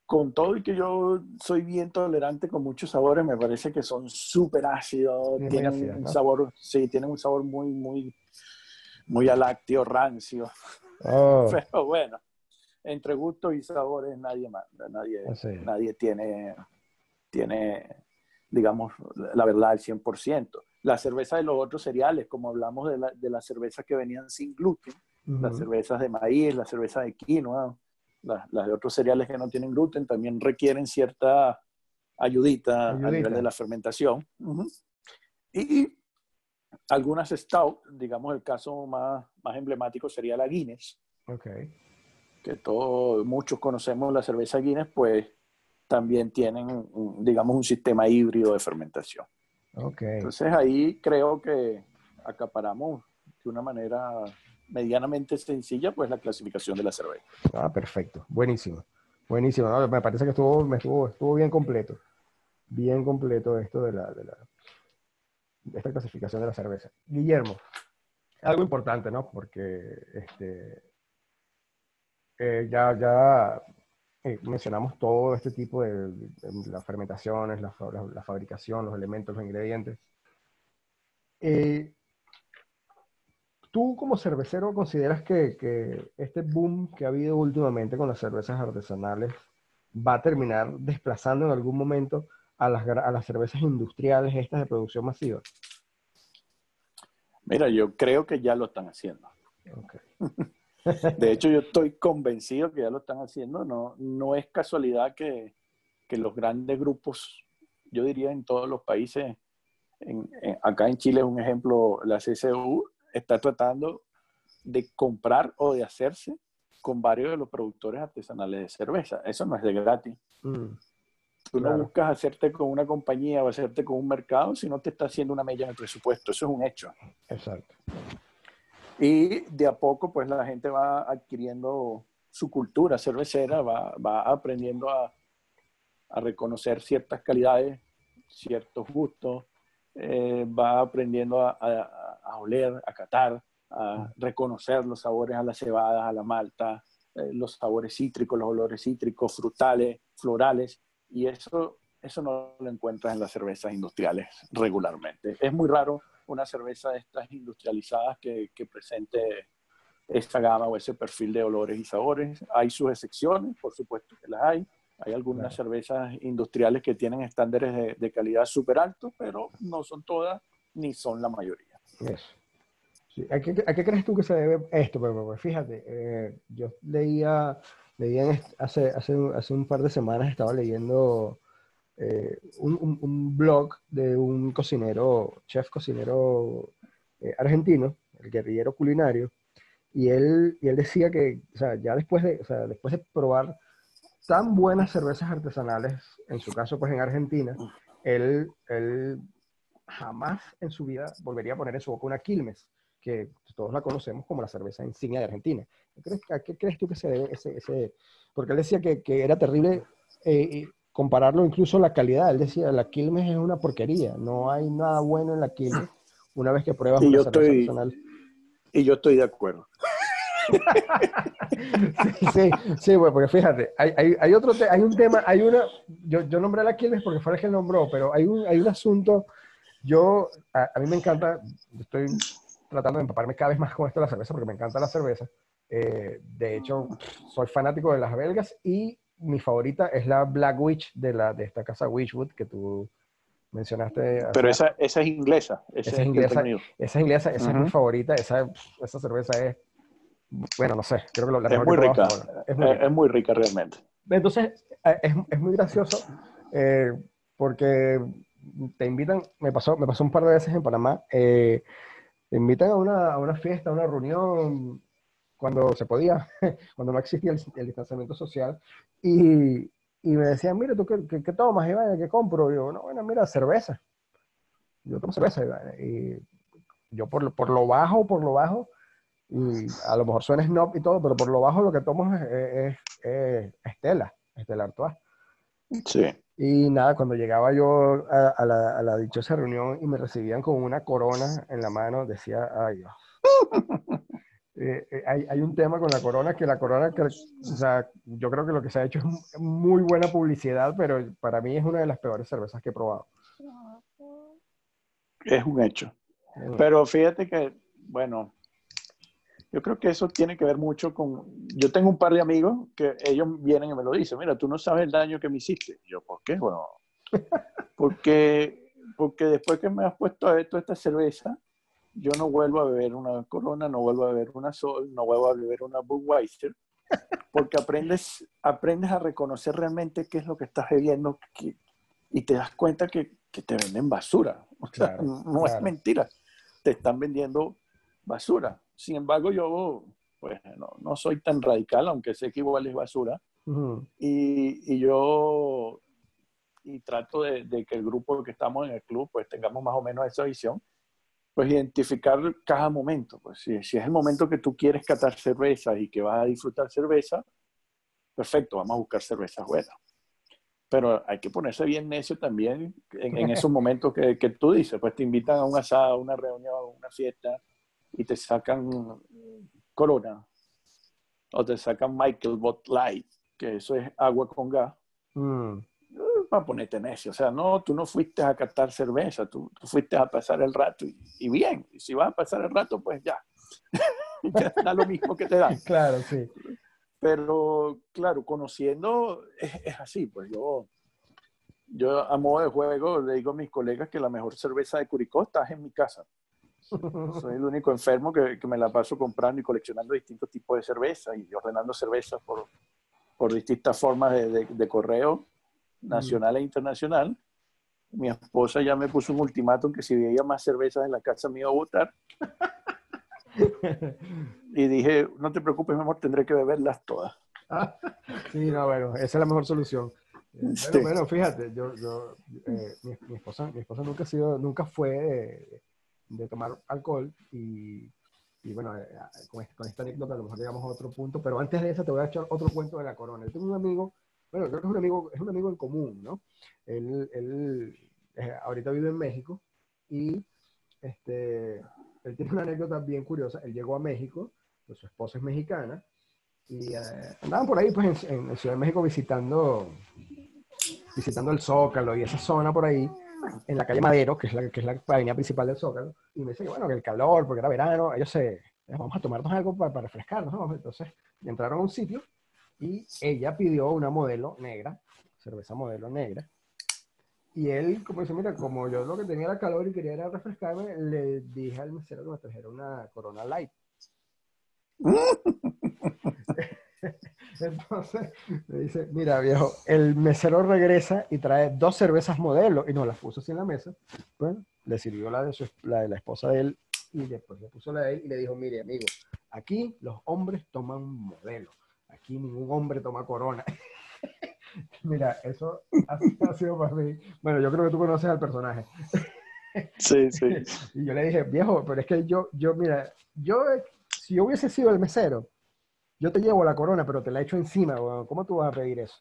Speaker 2: con todo y que yo soy bien tolerante con muchos sabores, me parece que son súper ácidos, tienen un sabor, sí, tienen un sabor muy, muy, muy a lácteo, rancio. Oh. Pero bueno, entre gustos y sabores nadie manda, nadie, ah, nadie tiene, tiene, digamos, la verdad al 100%. La cerveza de los otros cereales, como hablamos de, la, de las cervezas que venían sin gluten, las cervezas de maíz, la cerveza de quinoa, las, de otros cereales que no tienen gluten, también requieren cierta ayudita, a nivel de la fermentación. y, algunas stout, digamos el caso más, más emblemático sería la Guinness.
Speaker 1: Okay
Speaker 2: que todos, muchos conocemos la cerveza Guinness, pues también tienen, digamos, un sistema híbrido de fermentación.
Speaker 1: Okay.
Speaker 2: Entonces ahí creo que acaparamos de una manera medianamente sencilla, pues la clasificación de la cerveza.
Speaker 1: Ah, perfecto. Buenísimo. Buenísimo. me parece que estuvo, me estuvo, estuvo bien completo. Bien completo esto de la, de la esta clasificación de la cerveza. Guillermo, algo importante, ¿no? Porque este, eh, ya, ya eh, mencionamos todo este tipo de, las fermentaciones, la, fabricación, los elementos, los ingredientes. Eh, ¿Tú como cervecero consideras que, este boom que ha habido últimamente con las cervezas artesanales va a terminar desplazando en algún momento a las, a las cervezas industriales estas de producción masiva?
Speaker 2: Mira, yo creo que ya lo están haciendo. Okay. De hecho, yo estoy convencido que ya lo están haciendo. No, no es casualidad que, que los grandes grupos, yo diría en todos los países, acá en Chile es un ejemplo, la CCU está tratando de comprar o de hacerse con varios de los productores artesanales de cerveza. Eso no es de gratis. Mm, Tú no buscas hacerte con una compañía o hacerte con un mercado si no te está haciendo una mella en el presupuesto. Eso es un hecho.
Speaker 1: Exacto.
Speaker 2: Y de a poco, pues la gente va adquiriendo su cultura cervecera, va, va aprendiendo a, a, reconocer ciertas calidades, ciertos gustos, eh, va aprendiendo a, a, oler, a catar, a reconocer los sabores a las cebadas, a la malta, eh, los sabores cítricos, los olores cítricos, frutales, florales, y eso, eso no lo encuentras en las cervezas industriales regularmente. Es muy raro una cerveza de estas industrializadas que, que presente esta gama o ese perfil de olores y sabores. Hay sus excepciones, por supuesto que las hay. Hay algunas cervezas industriales que tienen estándares de, calidad súper altos, pero no son todas ni son la mayoría.
Speaker 1: ¿A, qué, crees tú que se debe esto? Pues, fíjate, eh, yo leía, leía hace, hace, un par de semanas, estaba leyendo eh, un, blog de un cocinero, chef cocinero eh, argentino, el guerrillero culinario, y él, y él decía que, o sea, ya después de, después de probar tan buenas cervezas artesanales, en su caso pues en Argentina, él, él jamás en su vida volvería a poner en su boca una Quilmes, que todos la conocemos como la cerveza insignia de Argentina. ¿A qué crees tú que se debe ese, ese? Porque él decía que, que era terrible eh, compararlo incluso la calidad. Él decía, la Quilmes es una porquería, no hay nada bueno en la Quilmes una vez que pruebas
Speaker 2: y yo estoy, Y yo estoy de acuerdo.
Speaker 1: sí, sí, sí, porque fíjate, hay, hay, hay otro hay un tema, hay una, yo, yo nombré la Quilmes porque fue el que nombró, pero hay un, hay un asunto, yo, a, mí me encanta, estoy tratando de empaparme cada vez más con esto de la cerveza porque me encanta la cerveza. Eh, de hecho, soy fanático de las belgas y mi favorita es la Black Witch de, la, de esta casa Witchwood que tú mencionaste.
Speaker 2: Pero esa, esa es inglesa.
Speaker 1: Esa es inglesa, esa es inglesa, esa es mi favorita. Esa, esa cerveza es, bueno, no sé, creo que la
Speaker 2: es muy rica. Es muy, rica. es muy rica realmente.
Speaker 1: Entonces, eh, es, es muy gracioso eh, porque te invitan, me pasó, me pasó un par de veces en Panamá, eh, te invitan a una, a una fiesta, a una reunión, cuando se podía, cuando no existía el, distanciamiento social, y, y, me decían, mira, ¿tú qué, qué, tomas, Iván? ¿Qué compro? Y yo, no, bueno, mira, cerveza. Yo tomo cerveza, Iván. Y yo por, por lo bajo, por lo bajo, y a lo mejor suena snob y todo, pero por lo bajo lo que tomo es, es, es Estela, Estela Artois.
Speaker 2: Sí.
Speaker 1: Y nada, cuando llegaba yo a, la, a, la, dichosa reunión y me recibían con una corona en la mano, decía, ay Dios. Eh, eh, hay, hay, un tema con la corona, que la corona, que, o sea, yo creo que lo que se ha hecho es muy buena publicidad, pero para mí es una de las peores cervezas que he probado.
Speaker 2: Es un hecho. Pero fíjate que, bueno, yo creo que eso tiene que ver mucho con... Yo tengo un par de amigos que ellos vienen y me lo dicen, mira, tú no sabes el daño que me hiciste. yo, ¿por qué? Bueno, porque, porque después que me has puesto a esto, esta cerveza, yo no vuelvo a beber una Corona, no vuelvo a beber una Sol, no vuelvo a beber una Budweiser, porque aprendes, aprendes a reconocer realmente qué es lo que estás bebiendo y te das cuenta que, que te venden basura. O sea, no es mentira. Te están vendiendo basura. Sin embargo, yo pues no, no, soy tan radical, aunque sé que igual es basura. y, y, yo y trato de, de, que el grupo que estamos en el club pues tengamos más o menos esa visión, pues identificar cada momento. Pues si, si es el momento que tú quieres catar cerveza y que vas a disfrutar cerveza, perfecto, vamos a buscar cervezas buenas. Pero hay que ponerse bien necio también en, en esos momentos que, que, tú dices, pues te invitan a un asado, a una reunión, a una fiesta, y te sacan Corona o te sacan Michael Bot Light, que eso es agua con gas, mm. va a ponerte necio. O sea, no, tú no fuiste a catar cerveza, tú, fuiste a pasar el rato y, bien, si vas a pasar el rato, pues ya. ya da lo mismo que te da.
Speaker 1: Claro, sí.
Speaker 2: Pero, claro, conociendo es, es así, pues yo yo a modo de juego le digo a mis colegas que la mejor cerveza de Curicó está en mi casa. Soy el único enfermo que, que, me la paso comprando y coleccionando distintos tipos de cerveza y ordenando cervezas por, por distintas formas de, de, correo nacional e internacional. Mi esposa ya me puso un ultimátum que si veía más cervezas en la casa me iba a votar. y dije, no te preocupes, mi amor, tendré que beberlas todas.
Speaker 1: sí, no, bueno, esa es la mejor solución. Bueno, bueno, fíjate, yo, yo eh, mi, mi, esposa, mi esposa nunca ha sido, nunca fue eh, de tomar alcohol y, y bueno, eh, con, esta anécdota a lo mejor llegamos a otro punto, pero antes de eso te voy a echar otro cuento de la corona. Yo tengo un amigo, bueno, creo que es un amigo, es un amigo en común, ¿no? Él, él eh, ahorita vive en México y este, él tiene una anécdota bien curiosa. Él llegó a México, pues su esposa es mexicana, y eh, andaban por ahí pues en, en, Ciudad de México visitando visitando el Zócalo y esa zona por ahí en la calle Madero, que es la, que es la avenida principal del Zócalo, y me dice que bueno, que el calor, porque era verano, ellos se, vamos a tomarnos algo para, para refrescarnos, ¿no? Entonces entraron a un sitio y ella pidió una modelo negra, cerveza modelo negra, y él, como dice, mira, como yo lo que tenía era calor y quería era refrescarme, le dije al mesero que me trajera una Corona Light. Entonces me dice, mira viejo, el mesero regresa y trae dos cervezas modelo y nos las puso así en la mesa. Bueno, le sirvió la de, su, la de la esposa de él y después le puso la de él y le dijo, mire amigo, aquí los hombres toman modelo, aquí ningún hombre toma corona. mira, eso ha, sido para mí. Bueno, yo creo que tú conoces al personaje.
Speaker 2: Sí, sí.
Speaker 1: Y yo le dije, viejo, pero es que yo, yo, mira, yo, si yo hubiese sido el mesero, yo te llevo la corona, pero te la echo encima, ¿cómo tú vas a pedir eso?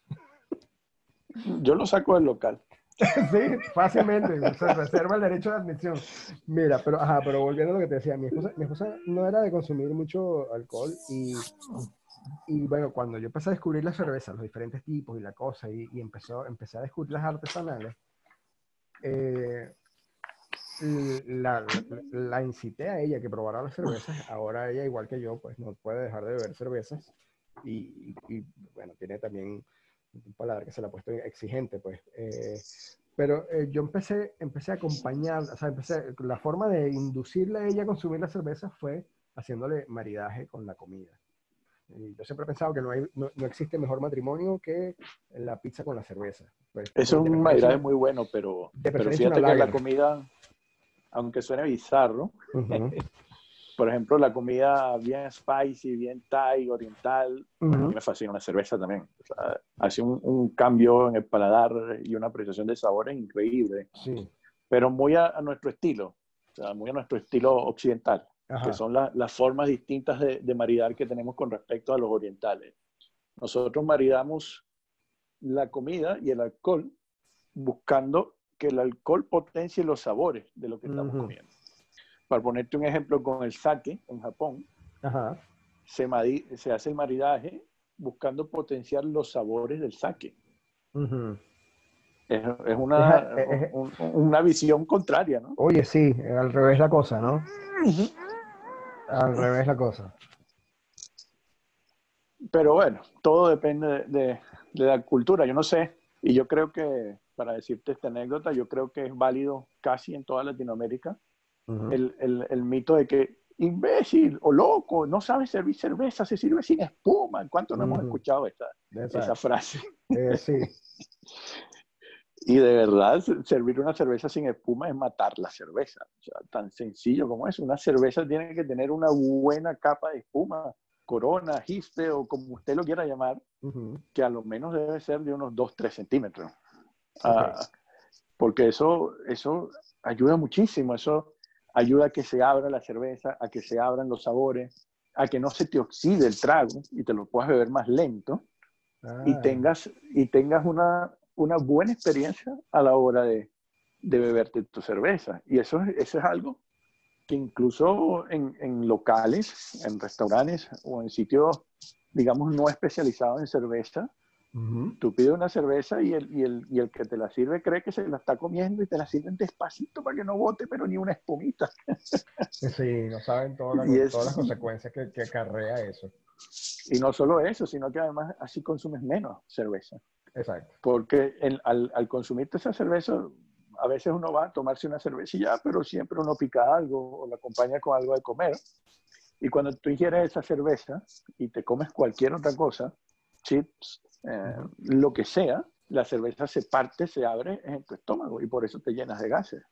Speaker 2: Yo lo saco del local.
Speaker 1: sí, fácilmente, se reserva el derecho de admisión. Mira, pero, ajá, pero volviendo a lo que te decía, mi esposa, mi esposa no era de consumir mucho alcohol y, y bueno, cuando yo empecé a descubrir las cervezas, los diferentes tipos y la cosa, y, y empezó, empecé a descubrir las artesanales, eh, la, la, incité a ella que probara las cervezas. Ahora ella, igual que yo, pues no puede dejar de beber cervezas. Y, y bueno, tiene también un paladar que se le ha puesto exigente, pues. Eh, pero eh, yo empecé, empecé a acompañar, o sea, empecé, la forma de inducirle a ella a consumir la cerveza fue haciéndole maridaje con la comida. Y yo siempre he pensado que no, hay, no, existe mejor matrimonio que la pizza con la cerveza.
Speaker 2: Pues, es un maridaje muy bueno, pero, pero fíjate que la comida, aunque suene bizarro, por ejemplo, la comida bien spicy, bien thai, oriental, a mí me fascina una cerveza también. hace un, cambio en el paladar y una apreciación de sabores increíble. Sí. Pero muy a, nuestro estilo, o sea, muy a nuestro estilo occidental que son las formas distintas de, de, maridar que tenemos con respecto a los orientales. Nosotros maridamos la comida y el alcohol buscando que el alcohol potencie los sabores de lo que estamos comiendo. Para ponerte un ejemplo con el sake en Japón, Se, se, hace el maridaje buscando potenciar los sabores del sake. es, es, una, una visión contraria, ¿no?
Speaker 1: Oye, sí, al revés la cosa, ¿no? Al revés la cosa.
Speaker 2: Pero bueno, todo depende de, la cultura. Yo no sé, y yo creo que, para decirte esta anécdota, yo creo que es válido casi en toda Latinoamérica el, mito de que imbécil o loco, no sabes servir cerveza, se sirve sin espuma. ¿Cuánto no hemos escuchado esta, esa frase? Eh, sí. Y de verdad, servir una cerveza sin espuma es matar la cerveza. O sea, tan sencillo como es. Una cerveza tiene que tener una buena capa de espuma, corona, giste o como usted lo quiera llamar, que a lo menos debe ser de unos 2-3 centímetros. Ah, porque eso, eso ayuda muchísimo. Eso ayuda a que se abra la cerveza, a que se abran los sabores, a que no se te oxide el trago y te lo puedas beber más lento. Y ah. tengas, y tengas una, una buena experiencia a la hora de, de beberte tu cerveza. Y eso, eso es algo que incluso en, en, locales, en restaurantes o en sitios, digamos, no especializados en cerveza, tú pides una cerveza y el, y, el, y el, que te la sirve cree que se la está comiendo y te la sirven despacito para que no bote, pero ni una espumita.
Speaker 1: Sí, no saben todas las, todas las consecuencias que, que acarrea eso.
Speaker 2: Y no solo eso, sino que además así consumes menos cerveza. Exacto. Porque al, al consumirte esa cerveza, a veces uno va a tomarse una cervecilla, pero siempre uno pica algo o la acompaña con algo de comer. Y cuando tú ingieres esa cerveza y te comes cualquier otra cosa, chips, eh, lo que sea, la cerveza se parte, se abre en tu estómago y por eso te llenas de gases.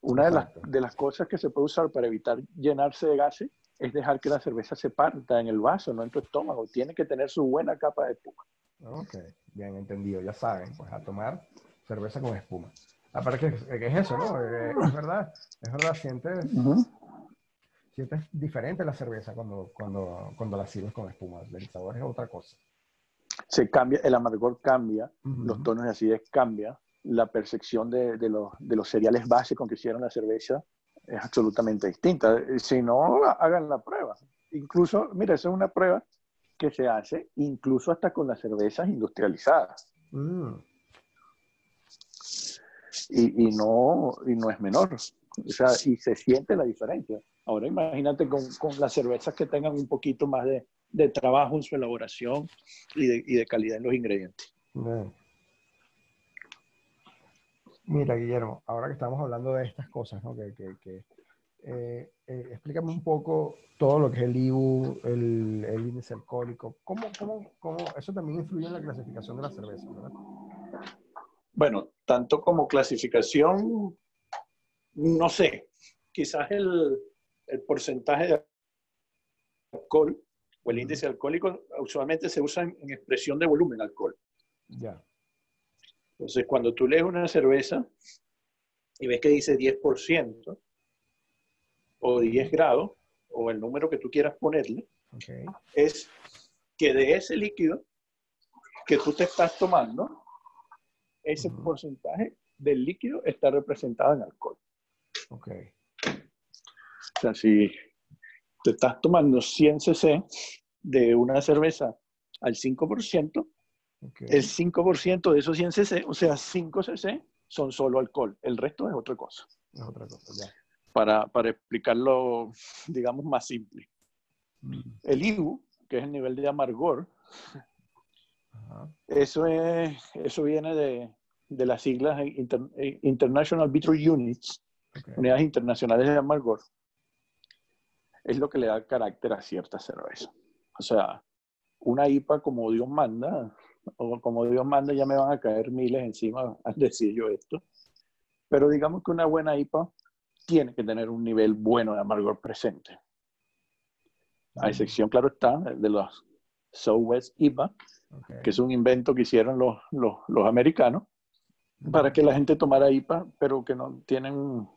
Speaker 2: Una de las, de las cosas que se puede usar para evitar llenarse de gases es dejar que la cerveza se parta en el vaso, no en tu estómago. Tiene que tener su buena capa de espuma.
Speaker 1: Ok, bien entendido, ya saben, pues a tomar cerveza con espuma. Aparte que, que es eso, ¿no? Eh, es verdad, es verdad, sientes, sientes diferente la cerveza cuando, cuando, cuando la sirves con espuma. El sabor es otra cosa.
Speaker 2: Se cambia, el amargor cambia, los tonos de acidez cambian, la percepción de, de, los, de los cereales básicos con que hicieron la cerveza es absolutamente distinta. Si no, hagan la prueba. Incluso, mira, esa es una prueba que se hace incluso hasta con las cervezas industrializadas. Mm. Y, y, no, y no es menor. O sea, y se siente la diferencia. Ahora imagínate con, con las cervezas que tengan un poquito más de, de trabajo en su elaboración y de, y de calidad en los ingredientes.
Speaker 1: Mira, Guillermo, ahora que estamos hablando de estas cosas, ¿no? que, que, que eh, eh, explícame un poco todo lo que es el IBU, el, el índice alcohólico. ¿Cómo, cómo, cómo, eso también influye en la clasificación de la cerveza, ¿verdad?
Speaker 2: Bueno, tanto como clasificación, no sé, quizás el, el porcentaje de alcohol o el índice alcohólico usualmente se usa en, en expresión de volumen alcohol. Ya. Entonces, cuando tú lees una cerveza y ves que dice 10%, o 10 grados, o el número que tú quieras ponerle, es que de ese líquido que tú te estás tomando, ese porcentaje del líquido está representado en alcohol. Ok. O sea, si te estás tomando 100 cc de una cerveza al 5%, el 5% de esos 100 cc, o sea, 5 cc, son solo alcohol. El resto es otra cosa.
Speaker 1: Es otra cosa, ya.
Speaker 2: Para, para explicarlo, digamos, más simple. Mm. El IBU, que es el nivel de amargor, eso, es, eso viene de, de las siglas International Bitter Units, unidades internacionales de amargor. Es lo que le da carácter a cierta cerveza. O sea, una IPA como Dios manda, o como Dios manda ya me van a caer miles encima al decir yo esto, pero digamos que una buena IPA tiene que tener un nivel bueno de amargor presente. A excepción, claro está, de los Southwest IPA, que es un invento que hicieron los, los, americanos para que la gente tomara IPA, pero que no tienen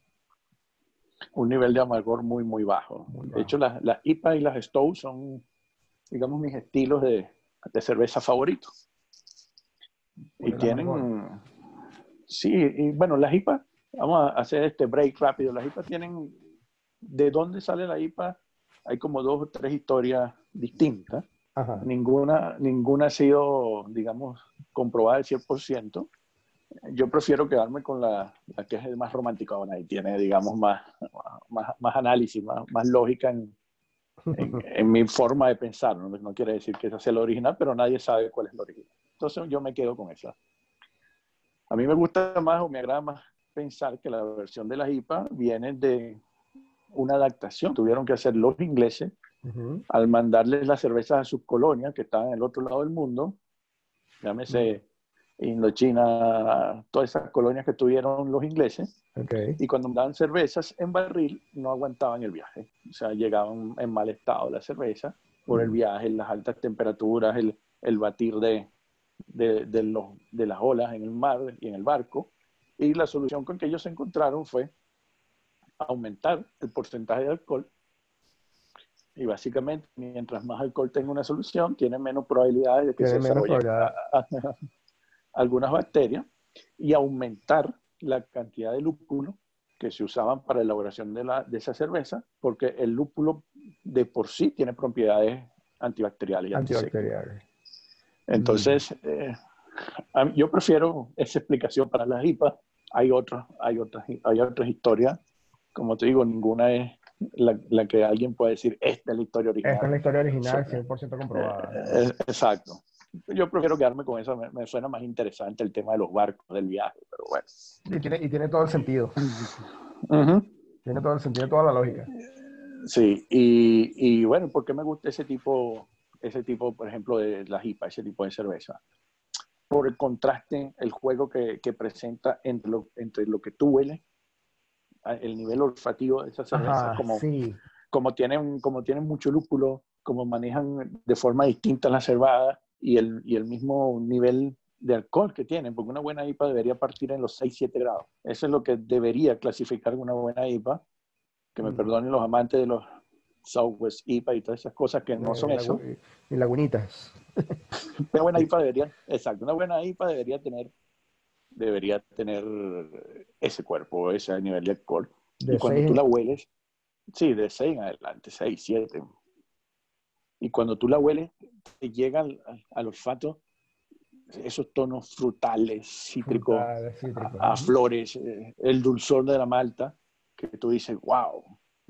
Speaker 2: un nivel de amargor muy, muy bajo. De hecho, las, las IPA y las Stout son, digamos, mis estilos de, de cerveza favoritos. Y tienen, sí, y bueno, las IPA, vamos a hacer este break rápido, las IPA tienen, ¿de dónde sale la IPA? Hay como dos o tres historias distintas. Ninguna, ninguna ha sido, digamos, comprobada al 100%. Yo prefiero quedarme con la, la que es más romántica y tiene, digamos, más, más, más análisis, más, más lógica en, en, mi forma de pensar. ¿no? ¿no? quiere decir que esa sea la original, pero nadie sabe cuál es la original. Entonces yo me quedo con esa. A mí me gusta más o me agrada más pensar que la versión de la IPA viene de una adaptación. Tuvieron que hacer los ingleses al mandarles las cervezas a sus colonias que estaban en el otro lado del mundo, llámese Indochina, todas esas colonias que tuvieron los ingleses. Y cuando daban cervezas en barril, no aguantaban el viaje. O sea, llegaban en mal estado la cerveza por el viaje, las altas temperaturas, el, el batir de, de, de, los, de las olas en el mar y en el barco. Y la solución con que ellos se encontraron fue aumentar el porcentaje de alcohol y básicamente, mientras más alcohol tenga una solución, tiene menos probabilidades de que se desarrollen algunas bacterias y aumentar la cantidad de lúpulo que se usaban para la elaboración de, la, de esa cerveza, porque el lúpulo de por sí tiene propiedades antibacteriales. antibacteriales. Entonces, eh, yo prefiero esa explicación para las IPA. Hay otras, hay otras, hay otras historias. Como te digo, ninguna es la, que alguien puede decir, esta es la historia original.
Speaker 1: Esta es la historia original, 100% comprobada.
Speaker 2: Eh, eh, exacto. Yo prefiero quedarme con eso, me, suena más interesante el tema de los barcos, del viaje, pero bueno.
Speaker 1: Y tiene, y tiene todo el sentido. Tiene todo el sentido, toda la lógica.
Speaker 2: Sí, y, y, bueno, ¿por qué me gusta ese tipo, ese tipo, por ejemplo, de la IPA, ese tipo de cerveza? Por el contraste, el juego que, que presenta entre lo, entre lo que tú hueles el nivel olfativo de esa cerveza, como, como, tienen, como tienen mucho lúpulo, como manejan de forma distinta la cervada y el, y el mismo nivel de alcohol que tienen, porque una buena IPA debería partir en los 6-7 grados. Eso es lo que debería clasificar una buena IPA. Que me mm. perdonen los amantes de los Southwest IPA y todas esas cosas que no son eso.
Speaker 1: Y lagunitas.
Speaker 2: una buena IPA debería, exacto, una buena IPA debería tener debería tener ese cuerpo, ese nivel de alcohol. y cuando tú la hueles, sí, de 6 en adelante, 6, 7. Y cuando tú la hueles, te llega al, olfato esos tonos frutales, cítricos, a, flores, eh, el dulzor de la malta, que tú dices, wow,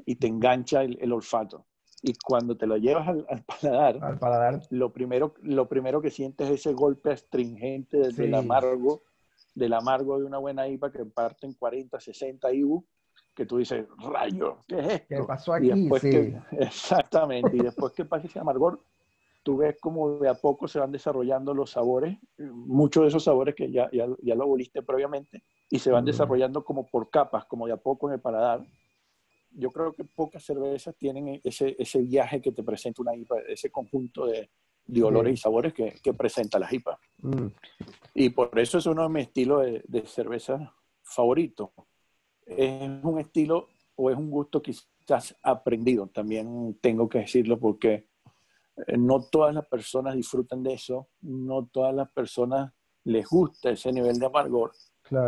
Speaker 2: y te engancha el, olfato. Y cuando te lo llevas al, paladar,
Speaker 1: al paladar,
Speaker 2: Lo, primero, lo primero que sientes es ese golpe astringente desde el amargo del amargo de una buena IPA que parten 40, 60 IBU, que tú dices, rayo, ¿qué es esto?
Speaker 1: ¿Qué pasó aquí? sí.
Speaker 2: exactamente, y después que pasa ese amargor, tú ves como de a poco se van desarrollando los sabores, muchos de esos sabores que ya, ya, ya lo aboliste previamente, y se van desarrollando como por capas, como de a poco en el paladar. Yo creo que pocas cervezas tienen ese, ese viaje que te presenta una IPA, ese conjunto de, de olores y sabores que, que, presenta la IPA. Mm. Y por eso es uno de mis estilos de, cerveza favoritos. Es un estilo o es un gusto quizás aprendido, también tengo que decirlo porque eh, no todas las personas disfrutan de eso, no todas las personas les gusta ese nivel de amargor.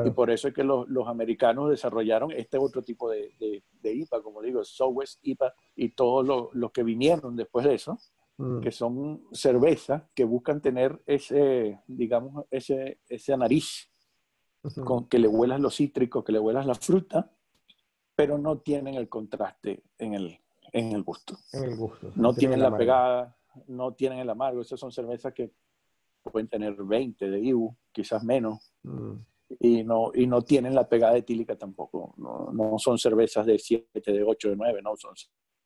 Speaker 2: Y por eso es que los, los americanos desarrollaron este otro tipo de, de, IPA, como digo, Southwest IPA y todos los que vinieron después de eso, Mm. que son cervezas que buscan tener ese, digamos, ese, ese nariz con que le huelas los cítricos, que le huelas la fruta pero no tienen el contraste en el, en el gusto.
Speaker 1: En el gusto.
Speaker 2: No tienen la pegada, no tienen el amargo. Esas son cervezas que pueden tener 20 de IBU, quizás menos. Mm. Y, no, y no tienen la pegada etílica tampoco. No, no, son cervezas de 7, de 8, de 9, no. Son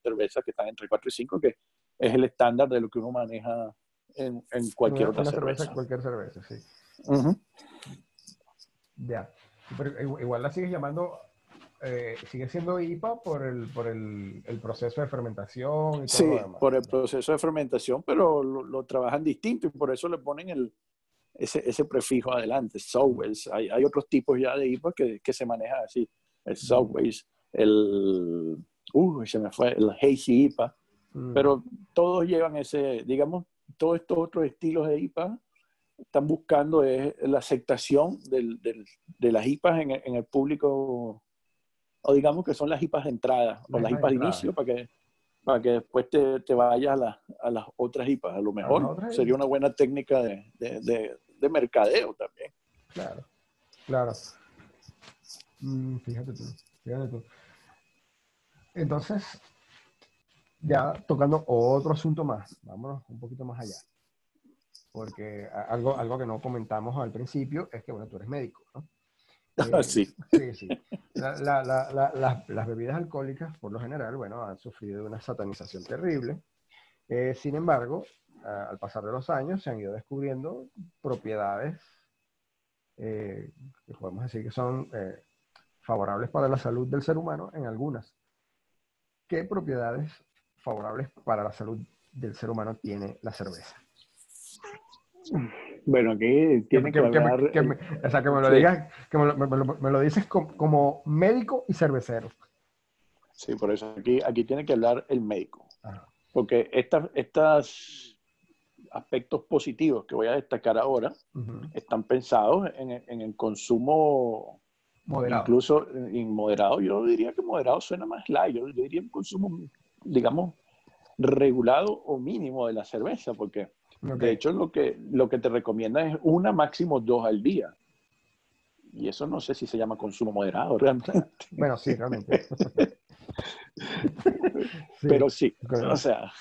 Speaker 2: cervezas que están entre 4 y 5, que es el estándar de lo que uno maneja en, en cualquier otra cerveza.
Speaker 1: Cualquier cerveza, sí. Ya. Pero igual la sigues llamando eh, sigue siendo IPA por el, por el, el proceso de fermentación. Y todo
Speaker 2: sí, por el proceso de fermentación, pero lo, trabajan distinto y por eso le ponen el, ese, ese prefijo adelante, Southwest. Hay, hay, otros tipos ya de IPA que, que se manejan así, el Southwest, el, uh, se me fue, el Hazy IPA, mm. pero todos llevan ese, digamos, todos estos otros estilos de IPA están buscando es la aceptación del, del, de las IPAs en, en el público o digamos que son las hipas de entrada o las hipas de inicio para que, para que después te, te vayas a, a, las otras hipas. A lo mejor sería una buena técnica de, de, de, mercadeo también.
Speaker 1: Claro, claro. Mm, fíjate tú, fíjate tú. Entonces, ya tocando otro asunto más, vámonos un poquito más allá. Porque algo, algo que no comentamos al principio es que, bueno, tú eres médico, ¿no?
Speaker 2: Eh, sí. sí,
Speaker 1: sí. las, bebidas alcohólicas, por lo general, bueno, han sufrido una satanización terrible. Eh, sin embargo, al pasar de los años se han ido descubriendo propiedades eh, que podemos decir que son favorables para la salud del ser humano en algunas. ¿Qué propiedades favorables para la salud del ser humano tiene la cerveza?
Speaker 2: Bueno, aquí tiene que, hablar...
Speaker 1: Que, me, o sea, que me lo digas, que me lo, dices como, médico y cervecero.
Speaker 2: Sí, por eso aquí, aquí tiene que hablar el médico. Porque estas, estos aspectos positivos que voy a destacar ahora están pensados en, en, el consumo moderado. incluso inmoderado. Yo diría que moderado suena más light. Yo, yo diría un consumo, digamos, regulado o mínimo de la cerveza, porque de hecho, lo que, lo que te recomienda es una, máximo dos al día. Y eso no sé si se llama consumo moderado realmente.
Speaker 1: Bueno, sí, realmente.
Speaker 2: Pero sí, o sea,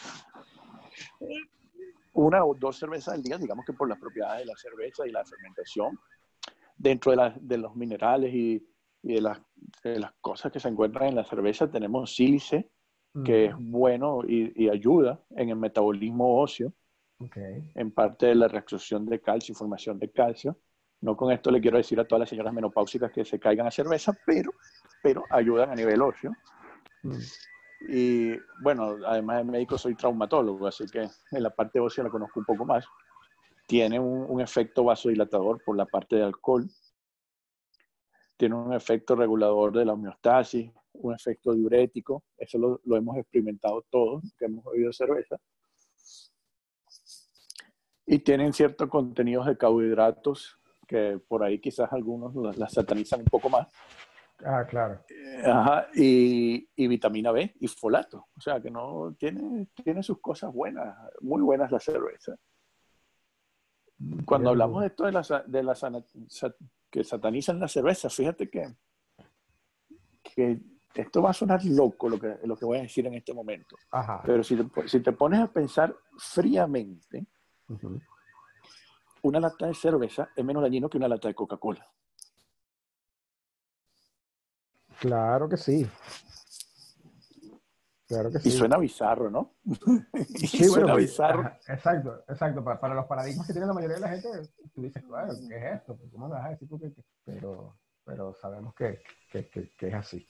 Speaker 2: una o dos cervezas al día, digamos que por las propiedades de la cerveza y la fermentación, dentro de, de los minerales y, y de, las, de, las, cosas que se encuentran en la cerveza, tenemos sílice, que es bueno y, y, ayuda en el metabolismo óseo en parte de la reabsorción de calcio y formación de calcio. No con esto le quiero decir a todas las señoras menopáusicas que se caigan a cerveza, pero, pero ayudan a nivel óseo. Mm. Y bueno, además de médico soy traumatólogo, así que en la parte ósea la conozco un poco más. Tiene un, efecto vasodilatador por la parte de alcohol. Tiene un efecto regulador de la homeostasis, un efecto diurético. Eso lo, lo hemos experimentado todos que hemos bebido cerveza y tienen ciertos contenidos de carbohidratos que por ahí quizás algunos las, satanizan un poco más.
Speaker 1: Ah, claro.
Speaker 2: Ajá, y, y, vitamina B y folato. O sea que no tiene, tiene sus cosas buenas, muy buenas la cerveza. Cuando hablamos de esto de la, de la que satanizan la cerveza, fíjate que, que esto va a sonar loco lo que, lo que voy a decir en este momento. Ajá. Pero si te, si te pones a pensar fríamente, una lata de cerveza es menos dañino que una lata de Coca-Cola.
Speaker 1: Claro que sí. Claro que sí.
Speaker 2: Y suena bizarro, ¿no?
Speaker 1: sí, suena bizarro. exacto, exacto. Para, los paradigmas que tiene la mayoría de la gente, tú dices, claro, ¿qué es esto? Pues, ¿Cómo vas a decir tú que, Pero, pero sabemos que, que, que, es así.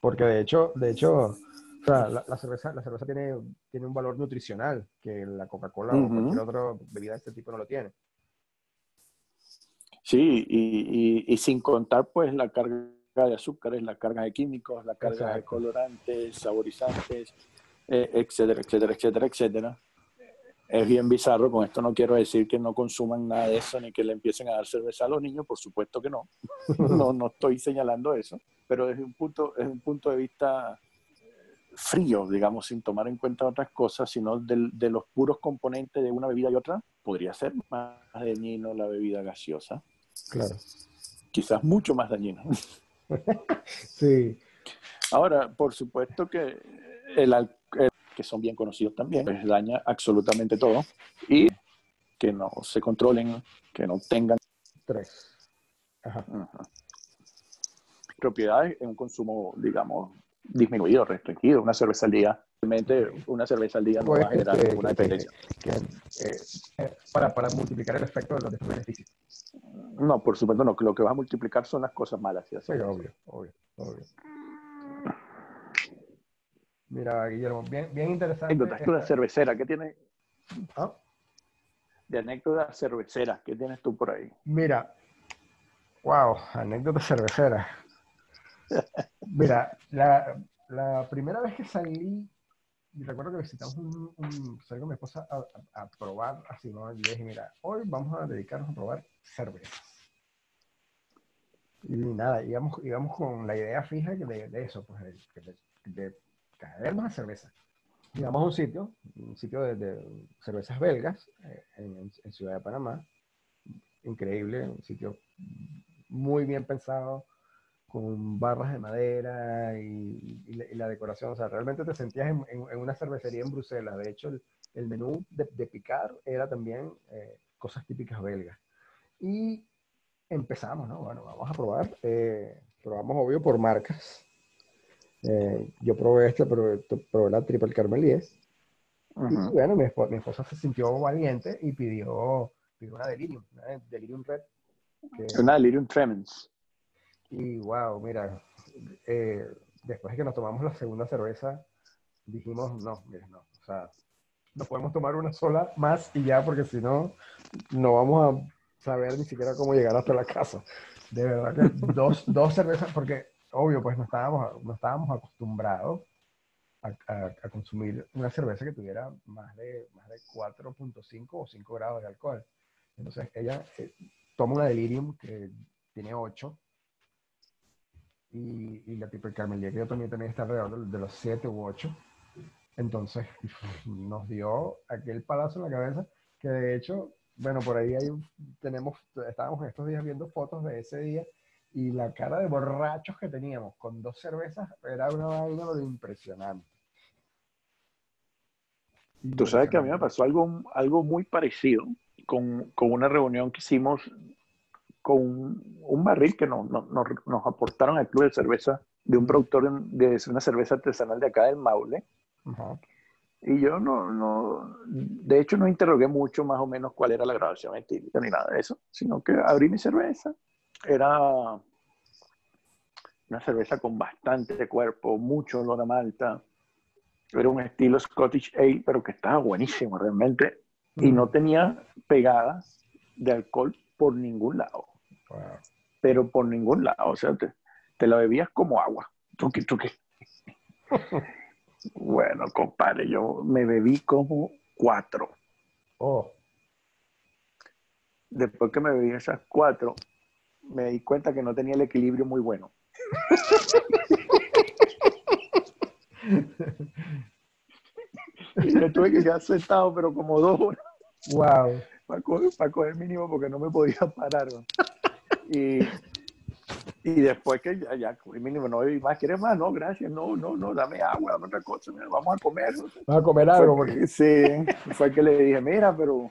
Speaker 1: Porque de hecho, de hecho, o sea, la, cerveza, la cerveza tiene, tiene un valor nutricional que la Coca-Cola o cualquier otra bebida de este tipo no lo tiene.
Speaker 2: Sí, y, y, sin contar pues la carga de azúcares, la carga de químicos, la carga de colorantes, saborizantes, eh, etcétera, etcétera, etcétera, etcétera. Es bien bizarro, con esto no quiero decir que no consuman nada de eso ni que le empiecen a dar cerveza a los niños, por supuesto que no. no, no estoy señalando eso, pero desde un punto, desde un punto de vista frío, digamos, sin tomar en cuenta otras cosas, sino de, los puros componentes de una bebida y otra, podría ser más dañino la bebida gaseosa.
Speaker 1: Claro.
Speaker 2: Quizás mucho más dañino. sí. Ahora, por supuesto que el, alcohol que son bien conocidos también, pues daña absolutamente todo y que no se controlen, que no tengan
Speaker 1: tres
Speaker 2: propiedades en un consumo, digamos, disminuido, restringido, una cerveza al día. Realmente una cerveza al día no va a generar ninguna dependencia.
Speaker 1: Eh, eh, para, para, multiplicar el efecto de los beneficios.
Speaker 2: No, por supuesto no. Lo que va a multiplicar son las cosas malas.
Speaker 1: ¿sí? obvio, obvio, obvio. Mira, Guillermo, bien, bien interesante.
Speaker 2: Anécdota cervecera, ¿qué tienes? ¿Ah? De anécdota cervecera, ¿qué tienes tú por ahí?
Speaker 1: Mira, wow, anécdota cervecera. Mira, la, la, primera vez que salí, recuerdo que visitamos un, un salí con mi esposa a, probar así, ¿no? Y le dije, mira, hoy vamos a dedicarnos a probar cervezas. Y nada, íbamos, íbamos con la idea fija de, de eso, pues de, de, caer más cerveza. Llegamos a un sitio, un sitio de, cervezas belgas eh, en, en, Ciudad de Panamá. Increíble, un sitio muy bien pensado, con barras de madera y, la, decoración. O sea, realmente te sentías en, en, una cervecería en Bruselas. De hecho, el, el menú de, de, picar era también eh, cosas típicas belgas. Y empezamos, ¿no? Bueno, vamos a probar. Eh, probamos, obvio, por marcas. Eh, yo probé esta, probé, probé la Triple Carmelier. Y bueno, mi, esposa, mi, esposa se sintió valiente y pidió, pidió una Delirium, una Delirium Red.
Speaker 2: una Delirium Tremens.
Speaker 1: Y wow, mira, eh, después de que nos tomamos la segunda cerveza, dijimos, no, mira, no, o sea, no podemos tomar una sola más y ya, porque si no, no vamos a saber ni siquiera cómo llegar hasta la casa. De verdad que dos, dos cervezas, porque obvio, pues no estábamos, no estábamos acostumbrados a, consumir una cerveza que tuviera más de, más de 4.5 o 5 grados de alcohol. Entonces ella eh, toma una delirium que tiene 8 y, y la tipo Carmelia que yo también, también está alrededor de, los 7 u 8. Entonces nos dio aquel palazo en la cabeza que de hecho, bueno, por ahí hay, tenemos, estábamos estos días viendo fotos de ese día y la cara de borrachos que teníamos con dos cervezas era una vaina de impresionante.
Speaker 2: Tú sabes que a mí me pasó algo, algo muy parecido con, con una reunión que hicimos con un, barril que nos, nos, nos, aportaron al club de cerveza de un productor de, una cerveza artesanal de acá del Maule. Y yo no, no, de hecho no interrogué mucho más o menos cuál era la grabación etílica ni nada de eso, sino que abrí mi cerveza era una cerveza con bastante cuerpo, mucho olor a malta. Era un estilo Scottish Ale, pero que estaba buenísimo realmente. Y no tenía pegadas de alcohol por ningún lado. Pero por ningún lado. O sea, te, te la bebías como agua. Tuki, tuki. bueno, compadre, yo me bebí como cuatro.
Speaker 1: Oh.
Speaker 2: Después que me bebí esas cuatro, me di cuenta que no tenía el equilibrio muy bueno. y me tuve que quedar sentado, pero como dos horas.
Speaker 1: Wow.
Speaker 2: Para coger, para coger mínimo porque no me podía parar. Y, y después que ya, ya, mínimo, no más, ¿quieres más? No, gracias, no, no, no, dame agua, dame otra cosa, vamos a comer.
Speaker 1: Vamos a comer algo. Porque...
Speaker 2: Sí, fue que le dije, mira, pero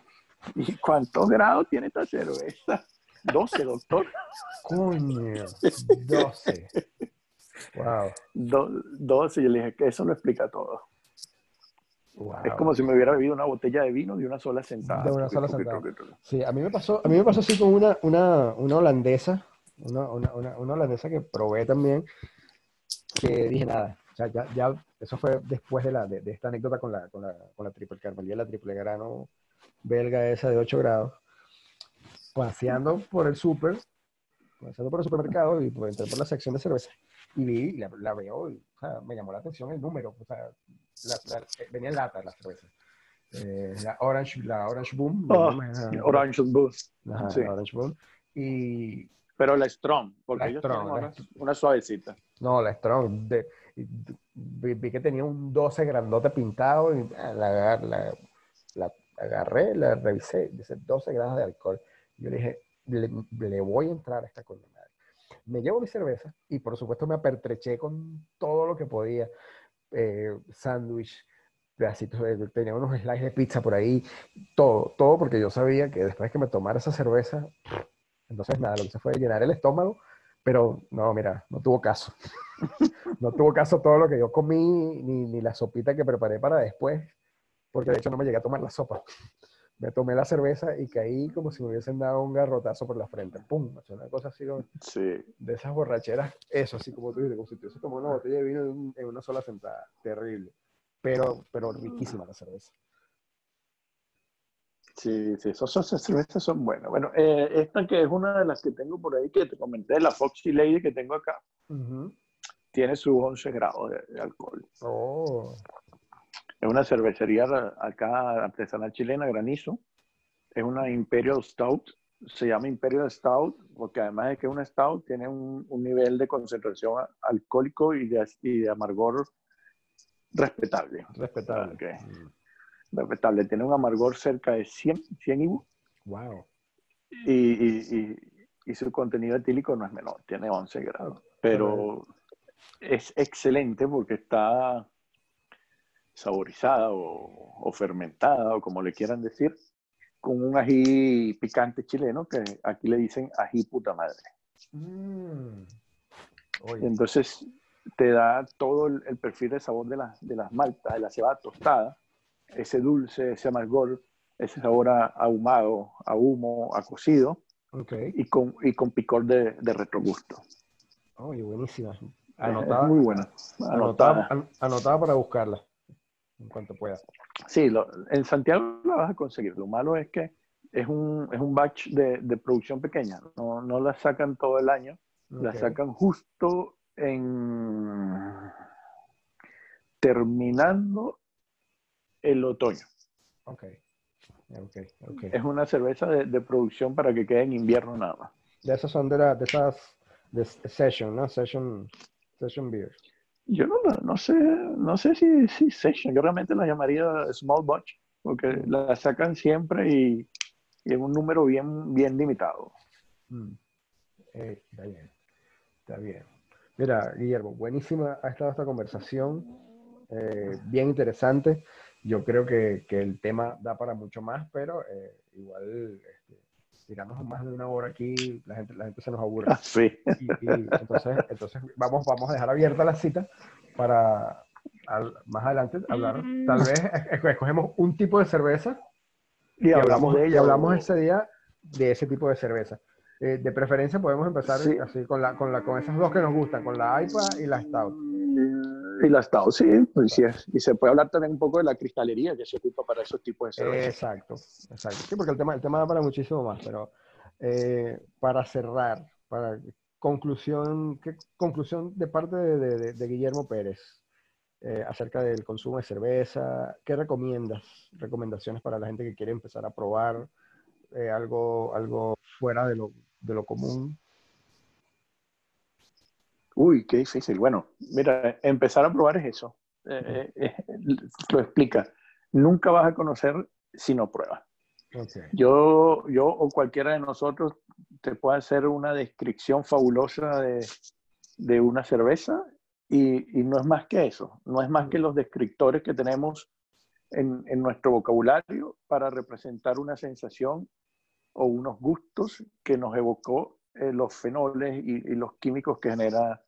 Speaker 2: ¿y cuántos grados tiene esta cerveza? 12, doctor.
Speaker 1: Coño, 12. Wow.
Speaker 2: 12, y le dije que eso lo explica todo. Es como si me hubiera bebido una botella de vino de una sola sentada.
Speaker 1: De una sola sentada. Sí, a mí me pasó, a mí me pasó así con una, una, una holandesa, una, una, una, holandesa que probé también, que dije nada, o sea, ya, ya, eso fue después de, la, de, esta anécdota con la, con la, con la triple carmelía, la triple grano belga esa de 8 grados paseando por el súper, paseando por el supermercado y pues, entré por la sección de cerveza y vi, la, la veo y o sea, me llamó la atención el número, o sea, la, eh, venía en lata la cerveza. Eh, la Orange, la Orange Boom.
Speaker 2: Oh, Orange Boom.
Speaker 1: sí. Orange Boom. Y,
Speaker 2: Pero la Strong, porque ellos Strong, una, una, suavecita.
Speaker 1: No, la Strong. De, vi, que tenía un 12 grandote pintado y ah, la, la, la agarré, la revisé, dice 12 grados de alcohol. Yo le dije, le, voy a entrar a esta condenada. Me llevo mi cerveza y por supuesto me apertreché con todo lo que podía. Eh, sándwich, pedacitos de, tenía unos slices de pizza por ahí, todo, todo porque yo sabía que después que me tomara esa cerveza, entonces nada, lo que hice fue llenar el estómago, pero no, mira, no tuvo caso. no tuvo caso todo lo que yo comí, ni, ni la sopita que preparé para después, porque de hecho no me llegué a tomar la sopa. Me tomé la cerveza y caí como si me hubiesen dado un garrotazo por la frente. ¡Pum! una cosa así de esas borracheras. Eso, así como tú dices, como si tomó una botella de vino en, una sola sentada. Terrible. Pero, pero riquísima la cerveza.
Speaker 2: Sí, sí, esas, cervezas son buenas. Bueno, eh, esta que es una de las que tengo por ahí, que te comenté, la Foxy Lady que tengo acá, tiene sus 11 grados de, alcohol. Oh. Es una cervecería acá artesanal chilena, Granizo. Es una Imperial Stout. Se llama Imperial Stout porque además de que es una Stout, tiene un, nivel de concentración alcohólico y de, y de amargor respetable.
Speaker 1: Respetable. Mm
Speaker 2: respetable. Tiene un amargor cerca de 100, 100 IBU.
Speaker 1: Wow.
Speaker 2: Y, y, su contenido etílico no es menor, tiene 11 grados. Pero es excelente porque está saborizada o, o, fermentada, o como le quieran decir, con un ají picante chileno que aquí le dicen ají puta madre. Mm. Entonces te da todo el, perfil de sabor de, de las maltas, de la cebada tostada, ese dulce, ese amargor, ese sabor ahumado, a humo, a cocido, y, con, y con picor de, de retrogusto.
Speaker 1: Oye, buenísima.
Speaker 2: Anotada, muy buena.
Speaker 1: Anotada. Anotada, para buscarla en cuanto pueda.
Speaker 2: Sí, en Santiago la vas a conseguir. Lo malo es que es un, es un batch de, de producción pequeña. No, no, la sacan todo el año. La sacan justo en terminando el otoño.
Speaker 1: Ok. Okay,
Speaker 2: Es una cerveza de, producción para que quede en invierno nada más.
Speaker 1: De esas son de, la, de esas de session, ¿no? Session, session beer.
Speaker 2: Yo no, no sé, no sé si, si session. Yo realmente la llamaría small batch porque la sacan siempre y, y, en un número bien, bien limitado.
Speaker 1: Mm. Eh, está bien, está bien. Mira, Guillermo, buenísima ha estado esta conversación, eh, bien interesante. Yo creo que, que, el tema da para mucho más, pero eh, igual este, tiramos más de una hora aquí, la gente, la gente se nos aburre.
Speaker 2: Ah, sí.
Speaker 1: Y, entonces, entonces vamos, vamos a dejar abierta la cita para más adelante hablar. Tal vez escogemos un tipo de cerveza
Speaker 2: y, hablamos, de ella.
Speaker 1: Y hablamos ese día de ese tipo de cerveza. Eh, de preferencia podemos empezar así con, la, con, la, con esas dos que nos gustan, con la IPA y la Stout.
Speaker 2: Stout, sí, pues sí Y se puede hablar también un poco de la cristalería que se ocupa para esos tipos de cerveza.
Speaker 1: Exacto, exacto. Sí, porque el tema, el tema da para muchísimo más, pero eh, para cerrar, para conclusión, ¿qué conclusión de parte de, de, Guillermo Pérez eh, acerca del consumo de cerveza? ¿Qué recomiendas? Recomendaciones para la gente que quiere empezar a probar eh, algo, algo fuera de lo, de lo común.
Speaker 2: Uy, qué difícil. Bueno, mira, empezar a probar es eso. Eh, eh, eh, lo explica. Nunca vas a conocer si no pruebas. Yo, yo o cualquiera de nosotros te puede hacer una descripción fabulosa de, de una cerveza y, y, no es más que eso. No es más que los descriptores que tenemos en, en nuestro vocabulario para representar una sensación o unos gustos que nos evocó eh, los fenoles y, los químicos que genera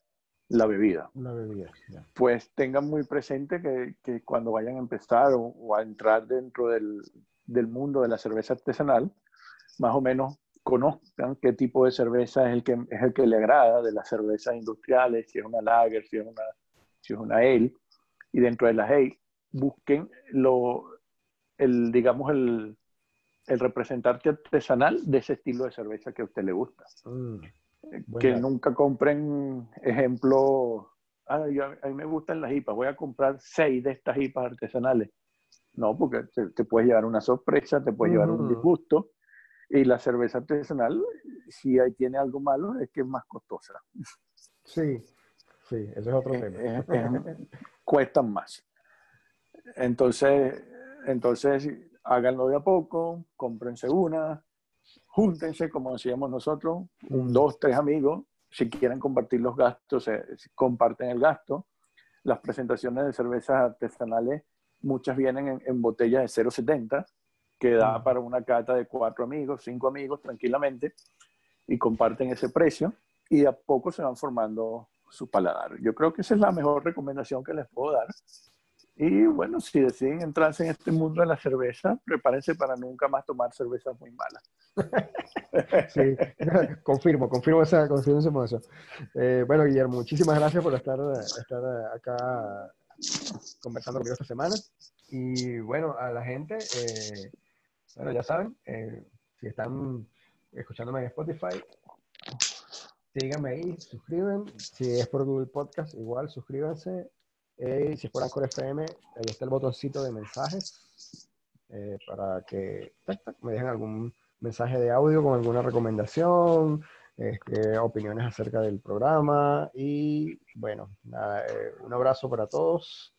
Speaker 2: la bebida.
Speaker 1: La bebida,
Speaker 2: Pues tengan muy presente que, que cuando vayan a empezar o, a entrar dentro del, del, mundo de la cerveza artesanal, más o menos conozcan qué tipo de cerveza es el que, es el que le agrada de las cervezas industriales, si es una lager, si es una, si es una ale, y dentro de las ale busquen lo, el, digamos, el, el representante artesanal de ese estilo de cerveza que a usted le gusta. Mm, que nunca compren ejemplo, a mí me gustan las hipas, voy a comprar seis de estas hipas artesanales. No, porque te, puedes llevar una sorpresa, te puedes llevar un mm. disgusto. Y la cerveza artesanal, si ahí tiene algo malo, es que es más costosa.
Speaker 1: Sí, sí, ese es otro
Speaker 2: tema. cuestan más. Entonces, entonces háganlo de a poco, cómprense una, júntense, como decíamos nosotros, un, dos, tres amigos, si quieren compartir los gastos, se comparten el gasto. Las presentaciones de cervezas artesanales, muchas vienen en, botellas de 0,70, que da para una cata de cuatro amigos, cinco amigos tranquilamente, y comparten ese precio, y a poco se van formando su paladar. Yo creo que esa es la mejor recomendación que les puedo dar. Y bueno, si deciden entrarse en este mundo de la cerveza, prepárense para nunca más tomar cervezas muy malas.
Speaker 1: sí, confirmo, confirmo esa, confirmo esa eh, bueno, Guillermo, muchísimas gracias por estar, estar acá conversando conmigo esta semana. Y bueno, a la gente, eh, bueno, ya saben, eh, si están escuchándome en Spotify, síganme ahí, suscriben. Si es por Google Podcast, igual suscríbanse. Eh, si por Anchor FM, ahí está el botoncito de mensajes eh, para que me dejen algún mensaje de audio con alguna recomendación, este, opiniones acerca del programa y bueno, eh, un abrazo para todos.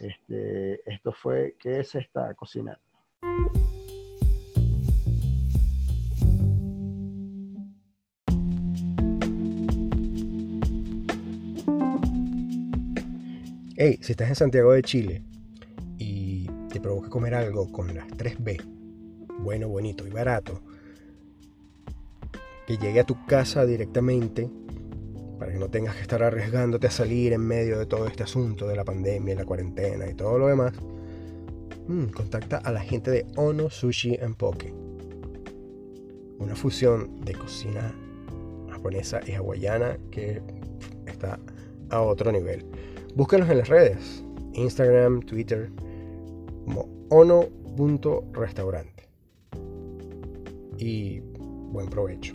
Speaker 1: Este, esto fue ¿Qué es esta cocina? Hey, si estás en Santiago de Chile y te provoca comer algo con las 3B, bueno, bonito y barato, que llegue a tu casa directamente para que no tengas que estar arriesgándote a salir en medio de todo este asunto de la pandemia, la cuarentena y todo lo demás, mm, contacta a la gente de Ono Sushi and Poke. Una fusión de cocina japonesa y hawaiana que está a otro nivel. Búscanos en las redes, Instagram, Twitter, como ono.restaurante. Y buen provecho.